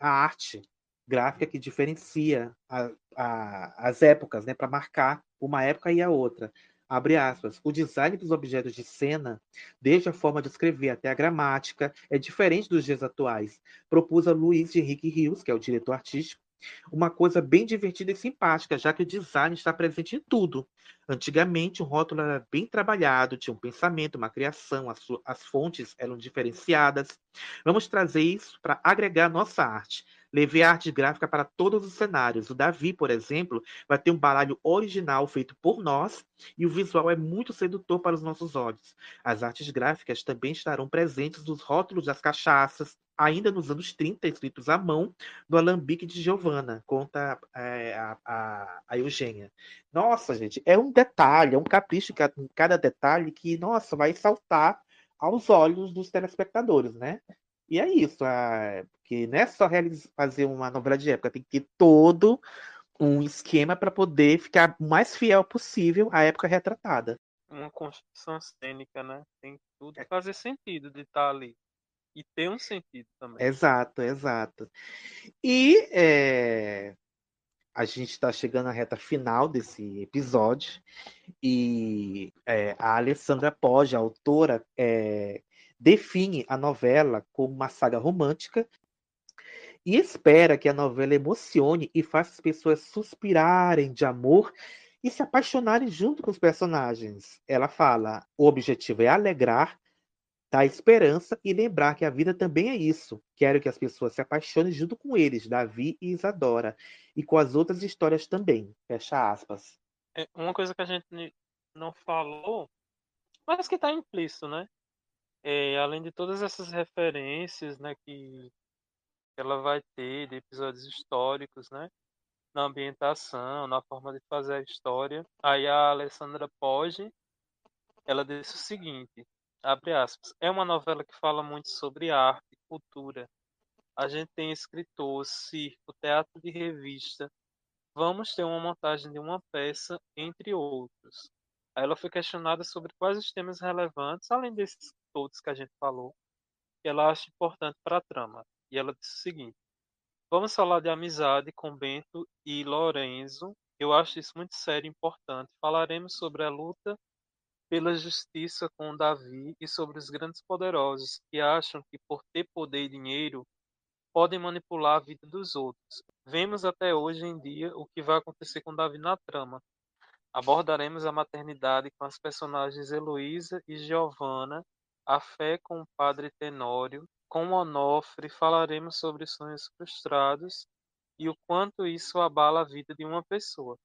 a arte gráfica que diferencia a- a- as épocas, né, para marcar uma época e a outra. Abre aspas. O design dos objetos de cena, desde a forma de escrever até a gramática, é diferente dos dias atuais. Propus a Luiz Henrique Rios, que é o diretor artístico, uma coisa bem divertida e simpática, já que o design está presente em tudo. Antigamente, o rótulo era bem trabalhado, tinha um pensamento, uma criação, as, as fontes eram diferenciadas. Vamos trazer isso para agregar nossa arte. Levei a arte gráfica para todos os cenários. O Davi, por exemplo, vai ter um baralho original feito por nós e o visual é muito sedutor para os nossos olhos. As artes gráficas também estarão presentes nos rótulos das cachaças, ainda nos anos 30, escritos à mão, no alambique de Giovanna, conta é, a, a, a Eugênia. Nossa, gente, é um detalhe, é um capricho em cada, detalhe que, nossa, vai saltar aos olhos dos telespectadores, né? E é isso, a, porque não é só fazer uma novela de época, tem que ter todo um esquema para poder ficar o mais fiel possível à época retratada. Uma construção cênica, né? Tem tudo fazer sentido de estar ali. E ter um sentido também. Exato, exato. E é, a gente está chegando à reta final desse episódio e é, a Alessandra Poggi, a autora, é, define a novela como uma saga romântica e espera que a novela emocione e faça as pessoas suspirarem de amor e se apaixonarem junto com os personagens. Ela fala: o objetivo é alegrar, dar esperança e lembrar que a vida também é isso. Quero que as pessoas se apaixonem junto com eles, Davi e Isadora, e com as outras histórias também. Fecha aspas. É uma coisa que a gente não falou, mas que está implícito, né? É, além de todas essas referências, né, que ela vai ter de episódios históricos, né? na ambientação, na forma de fazer a história. Aí a Alessandra Poggi, ela disse o seguinte, abre aspas, é uma novela que fala muito sobre arte e cultura. A gente tem escritor, circo, teatro de revista. Vamos ter uma montagem de uma peça, entre outros. Aí ela foi questionada sobre quais os temas relevantes, além desses todos que a gente falou, que ela acha importante para a trama. E ela disse o seguinte: Vamos falar de amizade com Bento e Lorenzo. Eu acho isso muito sério e importante. Falaremos sobre a luta pela justiça com Davi e sobre os grandes poderosos que acham que por ter poder e dinheiro podem manipular a vida dos outros. Vemos até hoje em dia o que vai acontecer com Davi na trama. Abordaremos a maternidade com as personagens Heloísa e Giovanna, a fé com o padre Tenório, com Onofre falaremos sobre sonhos frustrados e o quanto isso abala a vida de uma pessoa.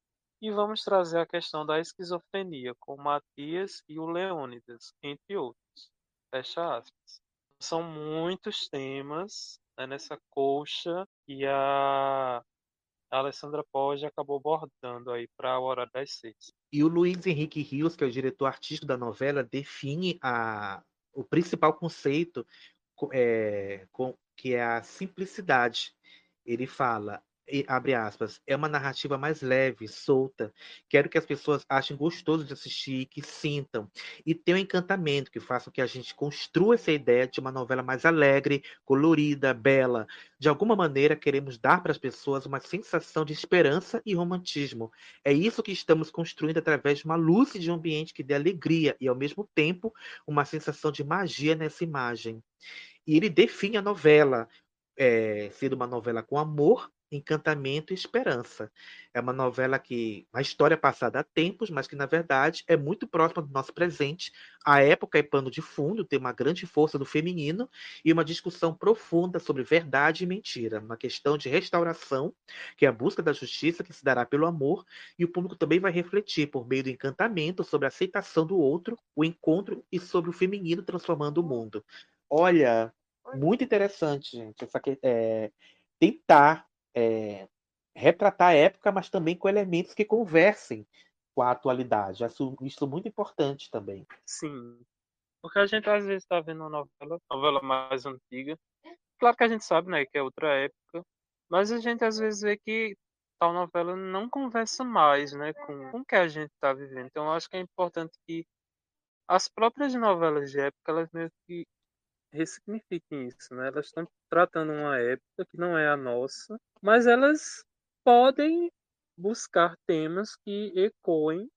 E vamos trazer a questão da esquizofrenia com Matias e o Leônidas, entre outros. Fecha aspas. São muitos temas né, nessa colcha e a Alessandra Poggi acabou bordando aí para a Hora das Seis. E o Luiz Henrique Rios, que é o diretor artístico da novela, define a, o principal conceito é, com, que é a simplicidade. Ele fala: e, abre aspas, é uma narrativa mais leve, solta. Quero que as pessoas achem gostoso de assistir, que sintam. E tem um encantamento que faça com que a gente construa essa ideia de uma novela mais alegre, colorida, bela. De alguma maneira, queremos dar para as pessoas uma sensação de esperança e romantismo. É isso que estamos construindo através de uma luz e de um ambiente que dê alegria e, ao mesmo tempo, uma sensação de magia nessa imagem. E ele define a novela é, sendo uma novela com amor, encantamento e esperança. É uma novela que uma história passada há tempos, mas que na verdade é muito próxima do nosso presente. A época é pano de fundo, tem uma grande força do feminino e uma discussão profunda sobre verdade e mentira, uma questão de restauração, que é a busca da justiça que se dará pelo amor, e o público também vai refletir por meio do encantamento sobre a aceitação do outro, o encontro e sobre o feminino transformando o mundo. Olha, muito interessante, gente, essa, é, tentar é, retratar a época, mas também com elementos que conversem com a atualidade. Acho isso muito importante também. Sim. Porque a gente às vezes está vendo uma novela, novela mais antiga. Claro que a gente sabe, né, que é outra época, mas a gente às vezes vê que tal novela não conversa mais, né, com, com o que a gente está vivendo. Então eu acho que é importante que as próprias novelas de época, elas meio que ressignifiquem isso, né? Elas estão tratando uma época que não é a nossa, mas elas podem buscar temas que ecoem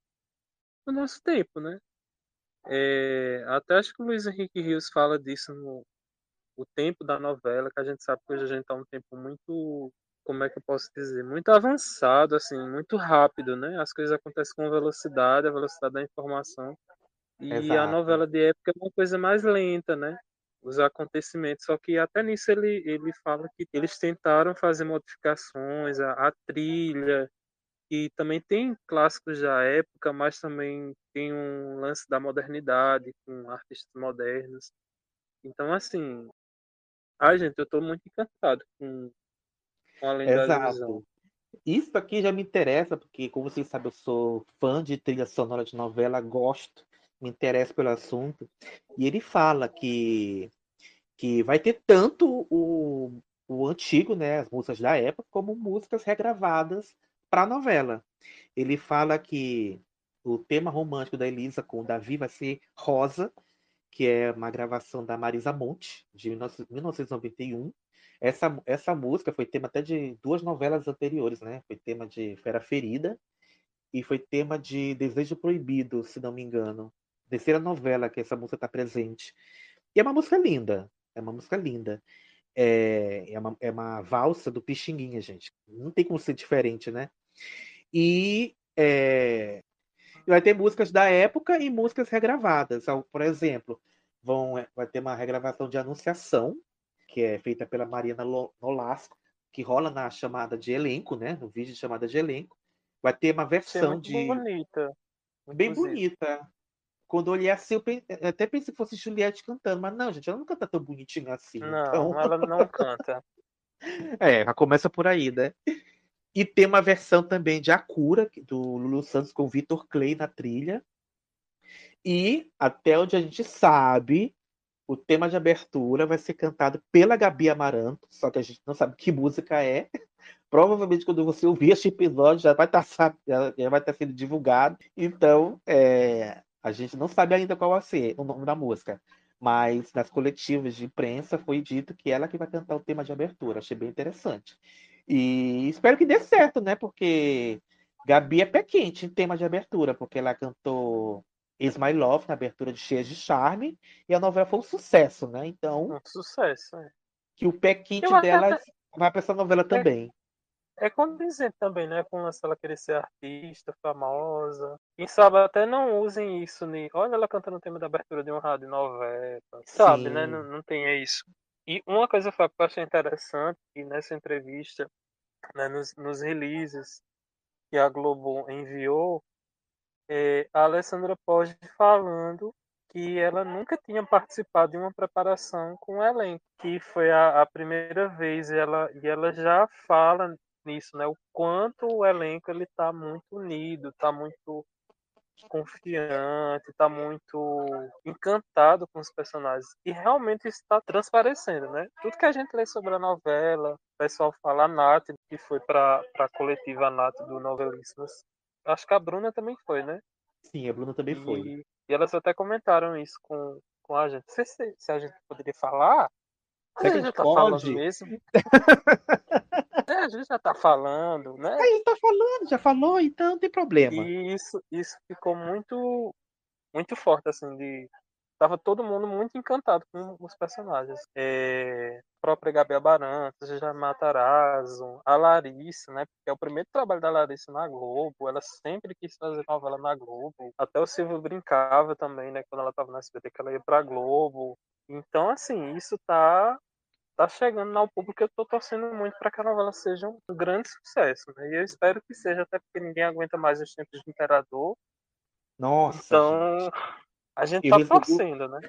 no nosso tempo, né? É, até acho que o Luiz Henrique Rios fala disso no o tempo da novela, que a gente sabe que hoje a gente está um tempo muito, como é que eu posso dizer, muito avançado, assim, muito rápido, né? As coisas acontecem com velocidade, a velocidade da informação. E Exato. a novela de época é uma coisa mais lenta, né? Os acontecimentos. Só que até nisso ele, ele fala que eles tentaram fazer modificações, a, a trilha, e também tem clássicos da época, mas também tem um lance da modernidade, com artistas modernos. Então, assim, ai, gente, eu estou muito encantado com, com Além Exato. da Ilusão. Isso aqui já me interessa, porque, como vocês sabem, eu sou fã de trilha sonora de novela, gosto, me interesso pelo assunto. E ele fala que que vai ter tanto o, o antigo, né, as músicas da época, como músicas regravadas para a novela. Ele fala que o tema romântico da Elisa com o Davi vai ser Rosa, que é uma gravação da Marisa Monte, de 1991. Essa, essa música foi tema até de duas novelas anteriores, né? Foi tema de Fera Ferida e foi tema de Desejo Proibido, se não me engano. Terceira novela que essa música está presente. E é uma música linda. É uma música linda. É, é, uma, é uma valsa do Pixinguinha, gente. Não tem como ser diferente, né? E é, vai ter músicas da época e músicas regravadas. Por exemplo, vão, é, vai ter uma regravação de Anunciação, que é feita pela Mariana Nolasco, que rola na chamada de elenco, né? No vídeo de chamada de elenco. Vai ter uma versão é de. Bonita. Bem bonita. Quando eu olhei assim, eu, eu até pensei que fosse Juliette cantando, mas não, gente, ela não canta tão bonitinho assim. Não, então... ela não canta. é, já começa por aí, né? E tem uma versão também de Akura, do Lulu Santos com o Vitor Clay na trilha. E, até onde a gente sabe, o tema de abertura vai ser cantado pela Gabi Amaranto, só que a gente não sabe que música é. Provavelmente, quando você ouvir este episódio, já vai estar tá, já, já vai estar tá sendo divulgado. Então, é, a gente não sabe ainda qual vai ser o nome da música. Mas nas coletivas de imprensa foi dito que ela que vai cantar o tema de abertura. Achei bem interessante. E espero que dê certo, né? Porque Gabi é pé quente em tema de abertura, porque ela cantou Is My Love na abertura de Cheias de Charme e a novela foi um sucesso, né? Então. Um sucesso, é. Que o pé quente dela até- vai para essa novela também. É condizente também, né? Com ela querer ser artista, famosa. Quem sabe até não usem isso. Né? Olha ela cantando o tema da abertura de um rádio novela. Sabe, né? Sim. Não, não tem isso. E uma coisa que eu achei interessante, e nessa entrevista, né, nos, nos releases que a Globo enviou, é, a Alessandra Poggi falando que ela nunca tinha participado de uma preparação com o elenco, que foi a, a primeira vez, e ela, e ela já fala nisso, né? O quanto o elenco ele tá muito unido, tá muito confiante, tá muito encantado com os personagens. E realmente está transparecendo, né? Tudo que a gente lê sobre a novela, o pessoal fala a Nath, que foi para a coletiva Nath do Novelíssimas. Acho que a Bruna também foi, né? Sim, a Bruna também foi. E, e elas até comentaram isso com, com a gente. Não sei se, se a gente poderia falar. Será a já gente tá pode? falando mesmo. É, a gente já tá falando, né? A gente tá falando, já falou, então não tem problema. E isso, isso ficou muito, muito forte, assim, de. Tava todo mundo muito encantado com os personagens. É, a própria Gabi Abarantes, já Matarazzo, a Larissa, né? Porque é o primeiro trabalho da Larissa na Globo. Ela sempre quis fazer novela na Globo. Até o Silvio brincava também, né? Quando ela tava na SBT, que ela ia pra Globo. Então, assim, isso tá tá chegando ao público. Eu tô torcendo muito para que a novela seja um grande sucesso, né? E eu espero que seja, até porque ninguém aguenta mais os tempos do Imperador. Nossa. Então, a gente Eu tá torcendo, né?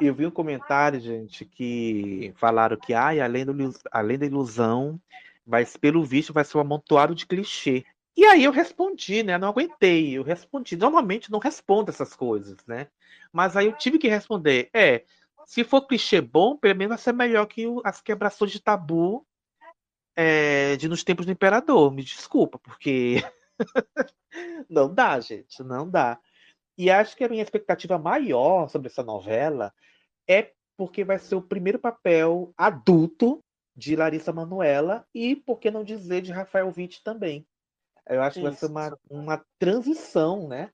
Eu vi um comentário, gente, que falaram que ai, além, do, além da ilusão, vai, pelo visto, vai ser um amontoado de clichê. E aí eu respondi, né? Não aguentei, eu respondi. Normalmente não respondo essas coisas, né? Mas aí eu tive que responder. É, se for clichê bom, pelo menos vai ser melhor que as quebrações de tabu é, de nos tempos do imperador. Me desculpa, porque não dá, gente, não dá. E acho que a minha expectativa maior sobre essa novela é porque vai ser o primeiro papel adulto de Larissa Manoela e, por que não dizer, de Rafael Witt também. Eu acho que vai ser Isso. uma, uma transição, né,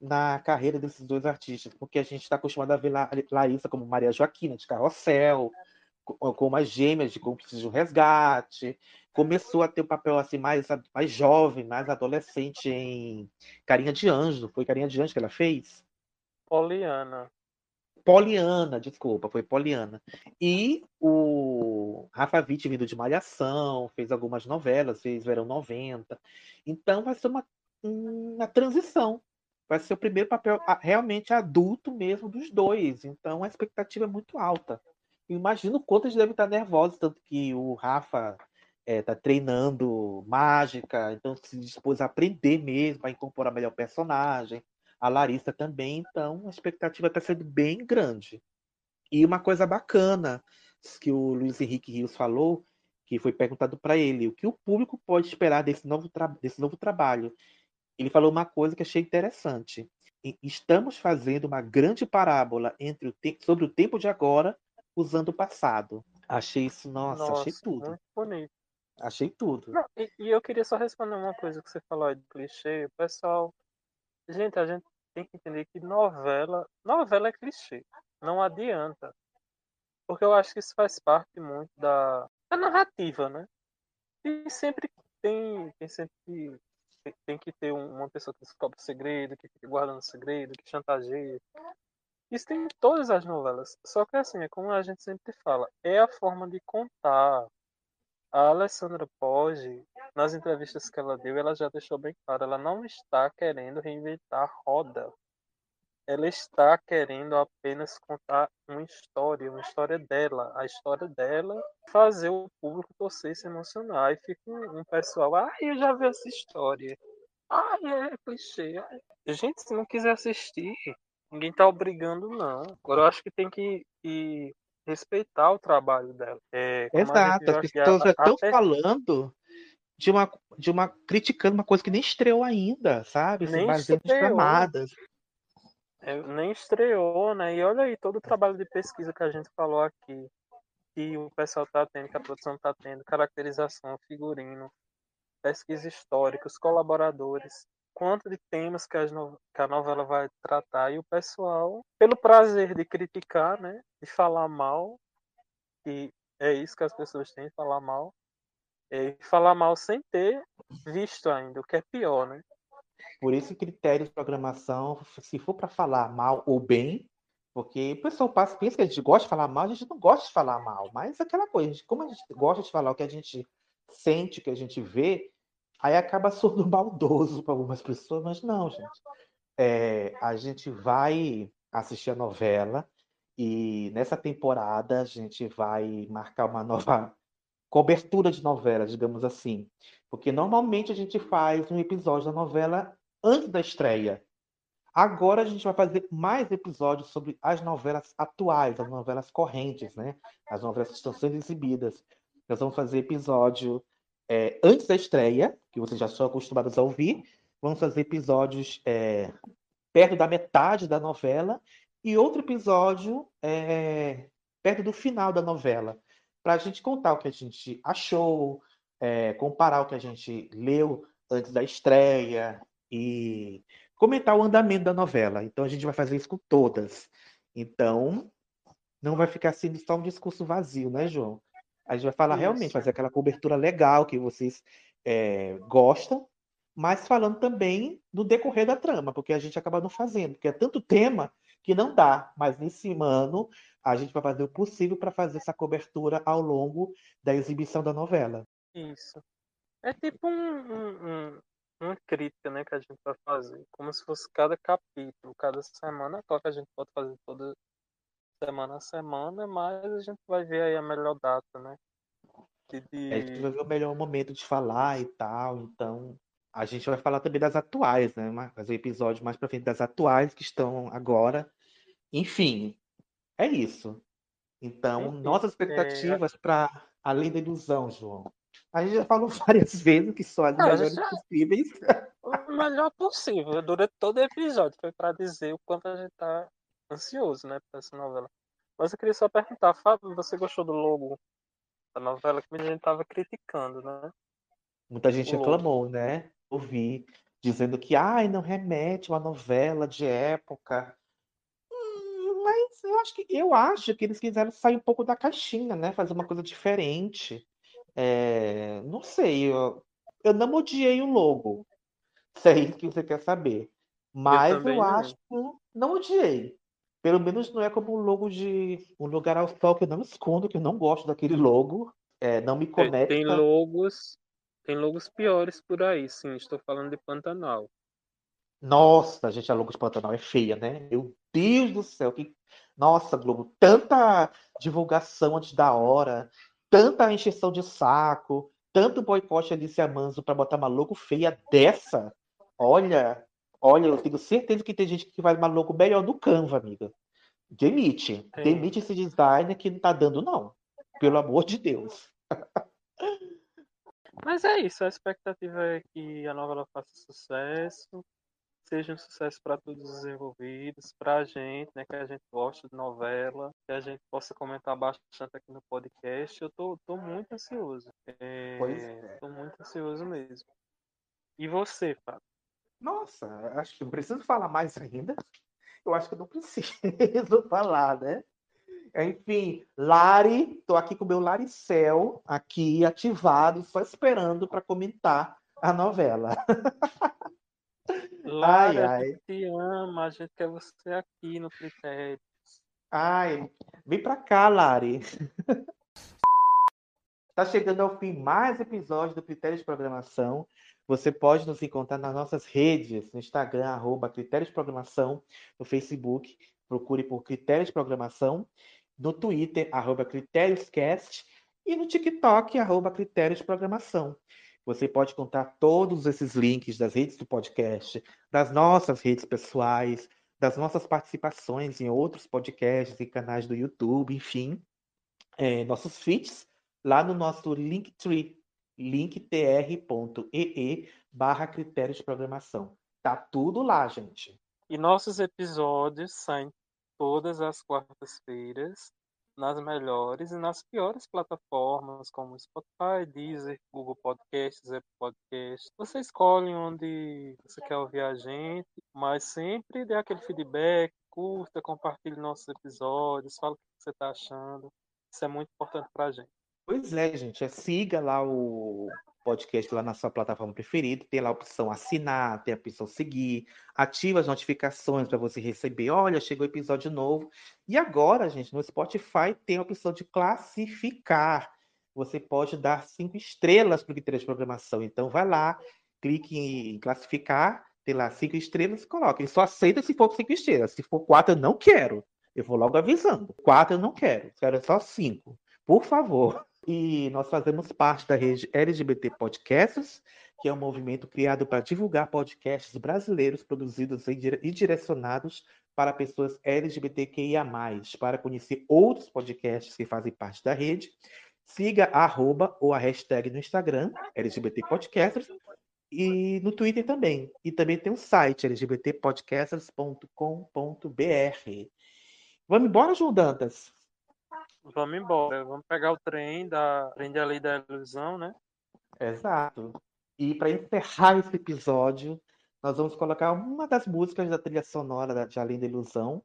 na carreira desses dois artistas, porque a gente está acostumado a ver La- Larissa como Maria Joaquina de Carrossel, co- como as gêmeas de Cúmplices de um Resgate, começou a ter um papel assim mais, mais jovem, mais adolescente em Carinha de Anjo, foi Carinha de Anjo que ela fez? Poliana. Poliana, desculpa, foi Poliana. E o Rafa Witt vindo de Malhação, fez algumas novelas, fez Verão 90. Então vai ser uma, uma transição. Vai ser o primeiro papel realmente adulto mesmo dos dois. Então a expectativa é muito alta. Eu imagino quanto eles devem estar nervosos, tanto que o Rafa está treinando mágica, então se dispôs a aprender mesmo, a incorporar melhor o personagem. A Larissa também, então a expectativa está sendo bem grande. E uma coisa bacana que o Luiz Henrique Rios falou, que foi perguntado para ele, o que o público pode esperar desse novo, desse novo trabalho. Ele falou uma coisa que achei interessante. Estamos fazendo uma grande parábola entre o sobre o tempo de agora usando o passado. Achei isso, nossa, achei tudo. muito bonito. Achei tudo. Não, e, e eu queria só responder uma coisa que você falou de clichê. Pessoal. Gente, a gente tem que entender que novela. Novela é clichê. Não adianta. Porque eu acho que isso faz parte muito da, da narrativa, né? E sempre tem. Tem sempre. Tem- que ter um- uma pessoa que descobre o segredo, que fica guardando o segredo, que chantageia. Isso tem em todas as novelas. Só que assim, é como a gente sempre fala, é a forma de contar. A Alessandra Poggi, nas entrevistas que ela deu, ela já deixou bem claro, ela não está querendo reinventar a roda. Ela está querendo apenas contar uma história, uma história dela, a história dela, fazer o público torcer se emocionar. E fica um, um pessoal, ah, eu já vi essa história. Ah, é clichê. Gente, se não quiser assistir, ninguém tá obrigando, não. Agora eu acho que tem que, que respeitar o trabalho dela. É, Exato, as pessoas estão até- falando de uma, de uma. criticando uma coisa que nem estreou ainda, sabe? Se Nem baseando em estreou. É, nem estreou, né? E olha aí todo o trabalho de pesquisa que a gente falou aqui, que o pessoal tá tendo, que a produção tá tendo, caracterização, figurino, pesquisa histórica, os colaboradores, quanto de temas que, no- que a novela vai tratar, e o pessoal, pelo prazer de criticar, né? De falar mal, que é isso que as pessoas têm, falar mal, e falar mal sem ter visto ainda, o que é pior, né? Por isso, critérios de programação, se for para falar mal ou bem, porque o pessoal passa, pensa que a gente gosta de falar mal, a gente não gosta de falar mal, mas aquela coisa, como a gente gosta de falar o que a gente sente, o que a gente vê, aí acaba soando maldoso para algumas pessoas, mas não, gente. É, a gente vai assistir a novela e nessa temporada a gente vai marcar uma nova cobertura de novela, digamos assim. Porque normalmente a gente faz um episódio da novela antes da estreia. Agora a gente vai fazer mais episódios sobre as novelas atuais, as novelas correntes, né? As novelas que estão sendo exibidas. Nós vamos fazer episódio é, antes da estreia, que vocês já estão acostumados a ouvir. Vamos fazer episódios é, perto da metade da novela e outro episódio é, perto do final da novela, para a gente contar o que a gente achou, é, comparar o que a gente leu antes da estreia e comentar o andamento da novela. Então a gente vai fazer isso com todas. Então não vai ficar sendo só um discurso vazio, né, João? A gente vai falar realmente, Isso. fazer aquela cobertura legal que vocês é, gostam, mas falando também do decorrer da trama, porque a gente acaba não fazendo, porque é tanto tema que não dá. Mas nesse ano a gente vai fazer o possível para fazer essa cobertura ao longo da exibição da novela. Isso. É tipo um, um- um- uma crítica, né, que a gente vai fazer. Como se fosse cada capítulo, cada semana. Claro que a gente pode fazer toda semana a semana, mas a gente vai ver aí a melhor data, né? De, de- A gente vai ver o melhor momento de falar e tal. Então, a gente vai falar também das atuais, né? Fazer um episódio mais pra frente das atuais que estão agora. Enfim, é isso. Então, Enfim, nossas é, expectativas para Além da Ilusão, João. A gente já falou várias vezes que são as Não, a melhores já- possíveis. o melhor possível. Durante todo o episódio foi para dizer o quanto a gente tá ansioso, né, por essa novela. Mas eu queria só perguntar, Fábio, você gostou do logo da novela que muita gente tava criticando, né? Muita gente O logo. reclamou, né? Ouvi, dizendo que ai, não remete a uma novela de época. Eu acho que eu acho que eles quiseram sair um pouco da caixinha, né? Fazer uma coisa diferente. É, não sei, eu, eu não odiei o logo. Se é isso que você quer saber. Mas eu, não. acho que não odiei. Pelo menos não é como um logo de um lugar ao sol que eu não escondo, que eu não gosto daquele logo. É, não me Tem, conecta. tem logos, tem logos piores por aí, sim. Estou falando de Pantanal. Nossa, gente, a logo de Pantanal é feia, né? Meu Deus do céu, que... Nossa, Globo, tanta divulgação antes da hora, tanta encheção de saco, tanto boicote Alicia Manso para botar uma logo feia dessa. Olha, olha, eu tenho certeza que tem gente que faz uma logo melhor no Canva, amiga. Demite, Tem. demite esse designer que não tá dando, não. Pelo amor de Deus. Mas é isso, a expectativa é que a novela faça sucesso, seja um sucesso para todos os envolvidos, para a gente, né, que a gente gosta de novela, que a gente possa comentar bastante aqui no podcast. Eu tô, tô muito ansioso. É, Pois é. Tô muito ansioso mesmo. E você, Fábio? Nossa, acho que não preciso falar mais ainda. Eu acho que eu não preciso falar, né? Enfim, Lari, tô aqui com o meu Laricel aqui ativado, só esperando para comentar a novela. Lara, a ai. gente te ama, a gente quer você aqui no critério. Ai, vem pra cá, Lari. Tá chegando ao fim mais episódio do Critério de Programação. Você pode nos encontrar nas nossas redes, no Instagram, arroba Critérios de Programação, no Facebook, procure por Critérios de Programação, no Twitter, arroba CritériosCast, e no TikTok, arroba Critérios de Programação. Você pode contar todos esses links das redes do podcast, das nossas redes pessoais, das nossas participações em outros podcasts e canais do YouTube, enfim, é, nossos feeds, lá no nosso Linktree, linktr.ee barra critérios de programação. Tá tudo lá, gente. E nossos episódios saem todas as quartas-feiras nas melhores e nas piores plataformas como Spotify, Deezer, Google Podcasts, Apple Podcasts. Você escolhe onde você quer ouvir a gente, mas sempre dê aquele feedback, curta, compartilhe nossos episódios, fala o que você está achando. Isso é muito importante para a gente. Pois é, gente. É, siga lá o podcast lá na sua plataforma preferida. Tem lá a opção assinar, tem a opção seguir. Ativa as notificações para você receber. Olha, chegou episódio novo. E agora, gente, no Spotify tem a opção de classificar. Você pode dar cinco estrelas para o critério de programação. Então, vai lá, clique em classificar, tem lá cinco estrelas e coloque. Ele só aceita se for cinco estrelas. Se for quatro, eu não quero. Eu vou logo avisando. Quatro eu não quero. Quero só cinco. Por favor. E nós fazemos parte da rede LGBT Podcasts, que é um movimento criado para divulgar podcasts brasileiros produzidos e direcionados para pessoas LGBTQIA+, para conhecer outros podcasts que fazem parte da rede. Siga a arroba ou a hashtag no Instagram, LGBT Podcasters, e no Twitter também. E também tem um site, lgbtpodcasters.com.br. Vamos embora, João Dantas? Vamos embora, vamos pegar o trem da trem da lei da ilusão, né? Exato. E para encerrar esse episódio, nós vamos colocar uma das músicas da trilha sonora de Além da Ilusão.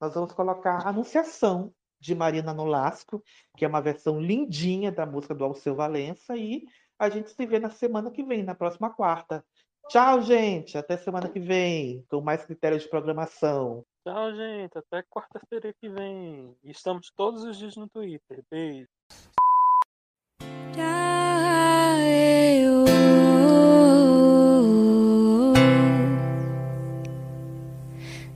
Nós vamos colocar Anunciação de Marina Nolasco, que é uma versão lindinha da música do Alceu Valença. E a gente se vê na semana que vem, na próxima quarta. Tchau, gente. Até semana que vem, com mais critérios de programação. Tchau, gente. Até quarta-feira que vem. Estamos todos os dias no Twitter. Beijo.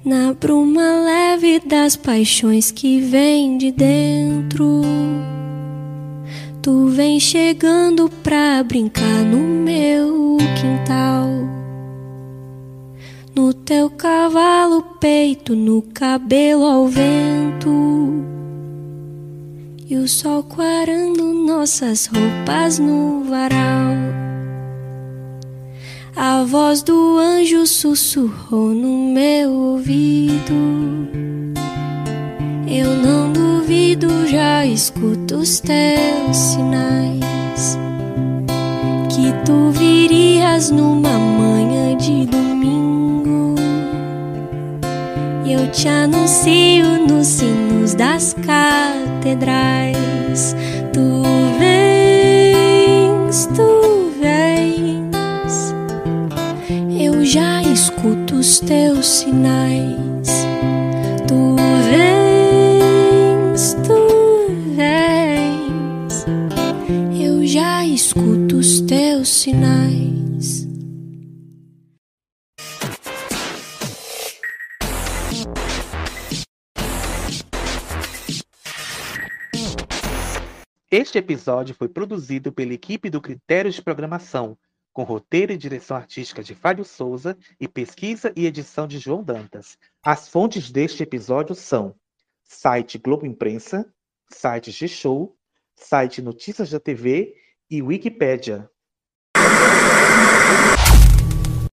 Na bruma leve das paixões que vem de dentro, tu vem chegando pra brincar no meu quintal. No teu cavalo peito, no cabelo ao vento. E o sol quarando nossas roupas no varal. A voz do anjo sussurrou no meu ouvido. Eu não duvido, já escuto os teus sinais. Que tu virias numa manhã de domingo. Eu te anuncio nos sinos das catedrais. Tu vens, tu vens. Eu já escuto os teus sinais. Tu vens, tu vens. Eu já escuto os teus sinais. Este episódio foi produzido pela equipe do Critérios de Programação, com roteiro e direção artística de Fábio Souza e pesquisa e edição de João Dantas. As fontes deste episódio são site Globo Imprensa, site G-Show, site Notícias da TV e Wikipédia.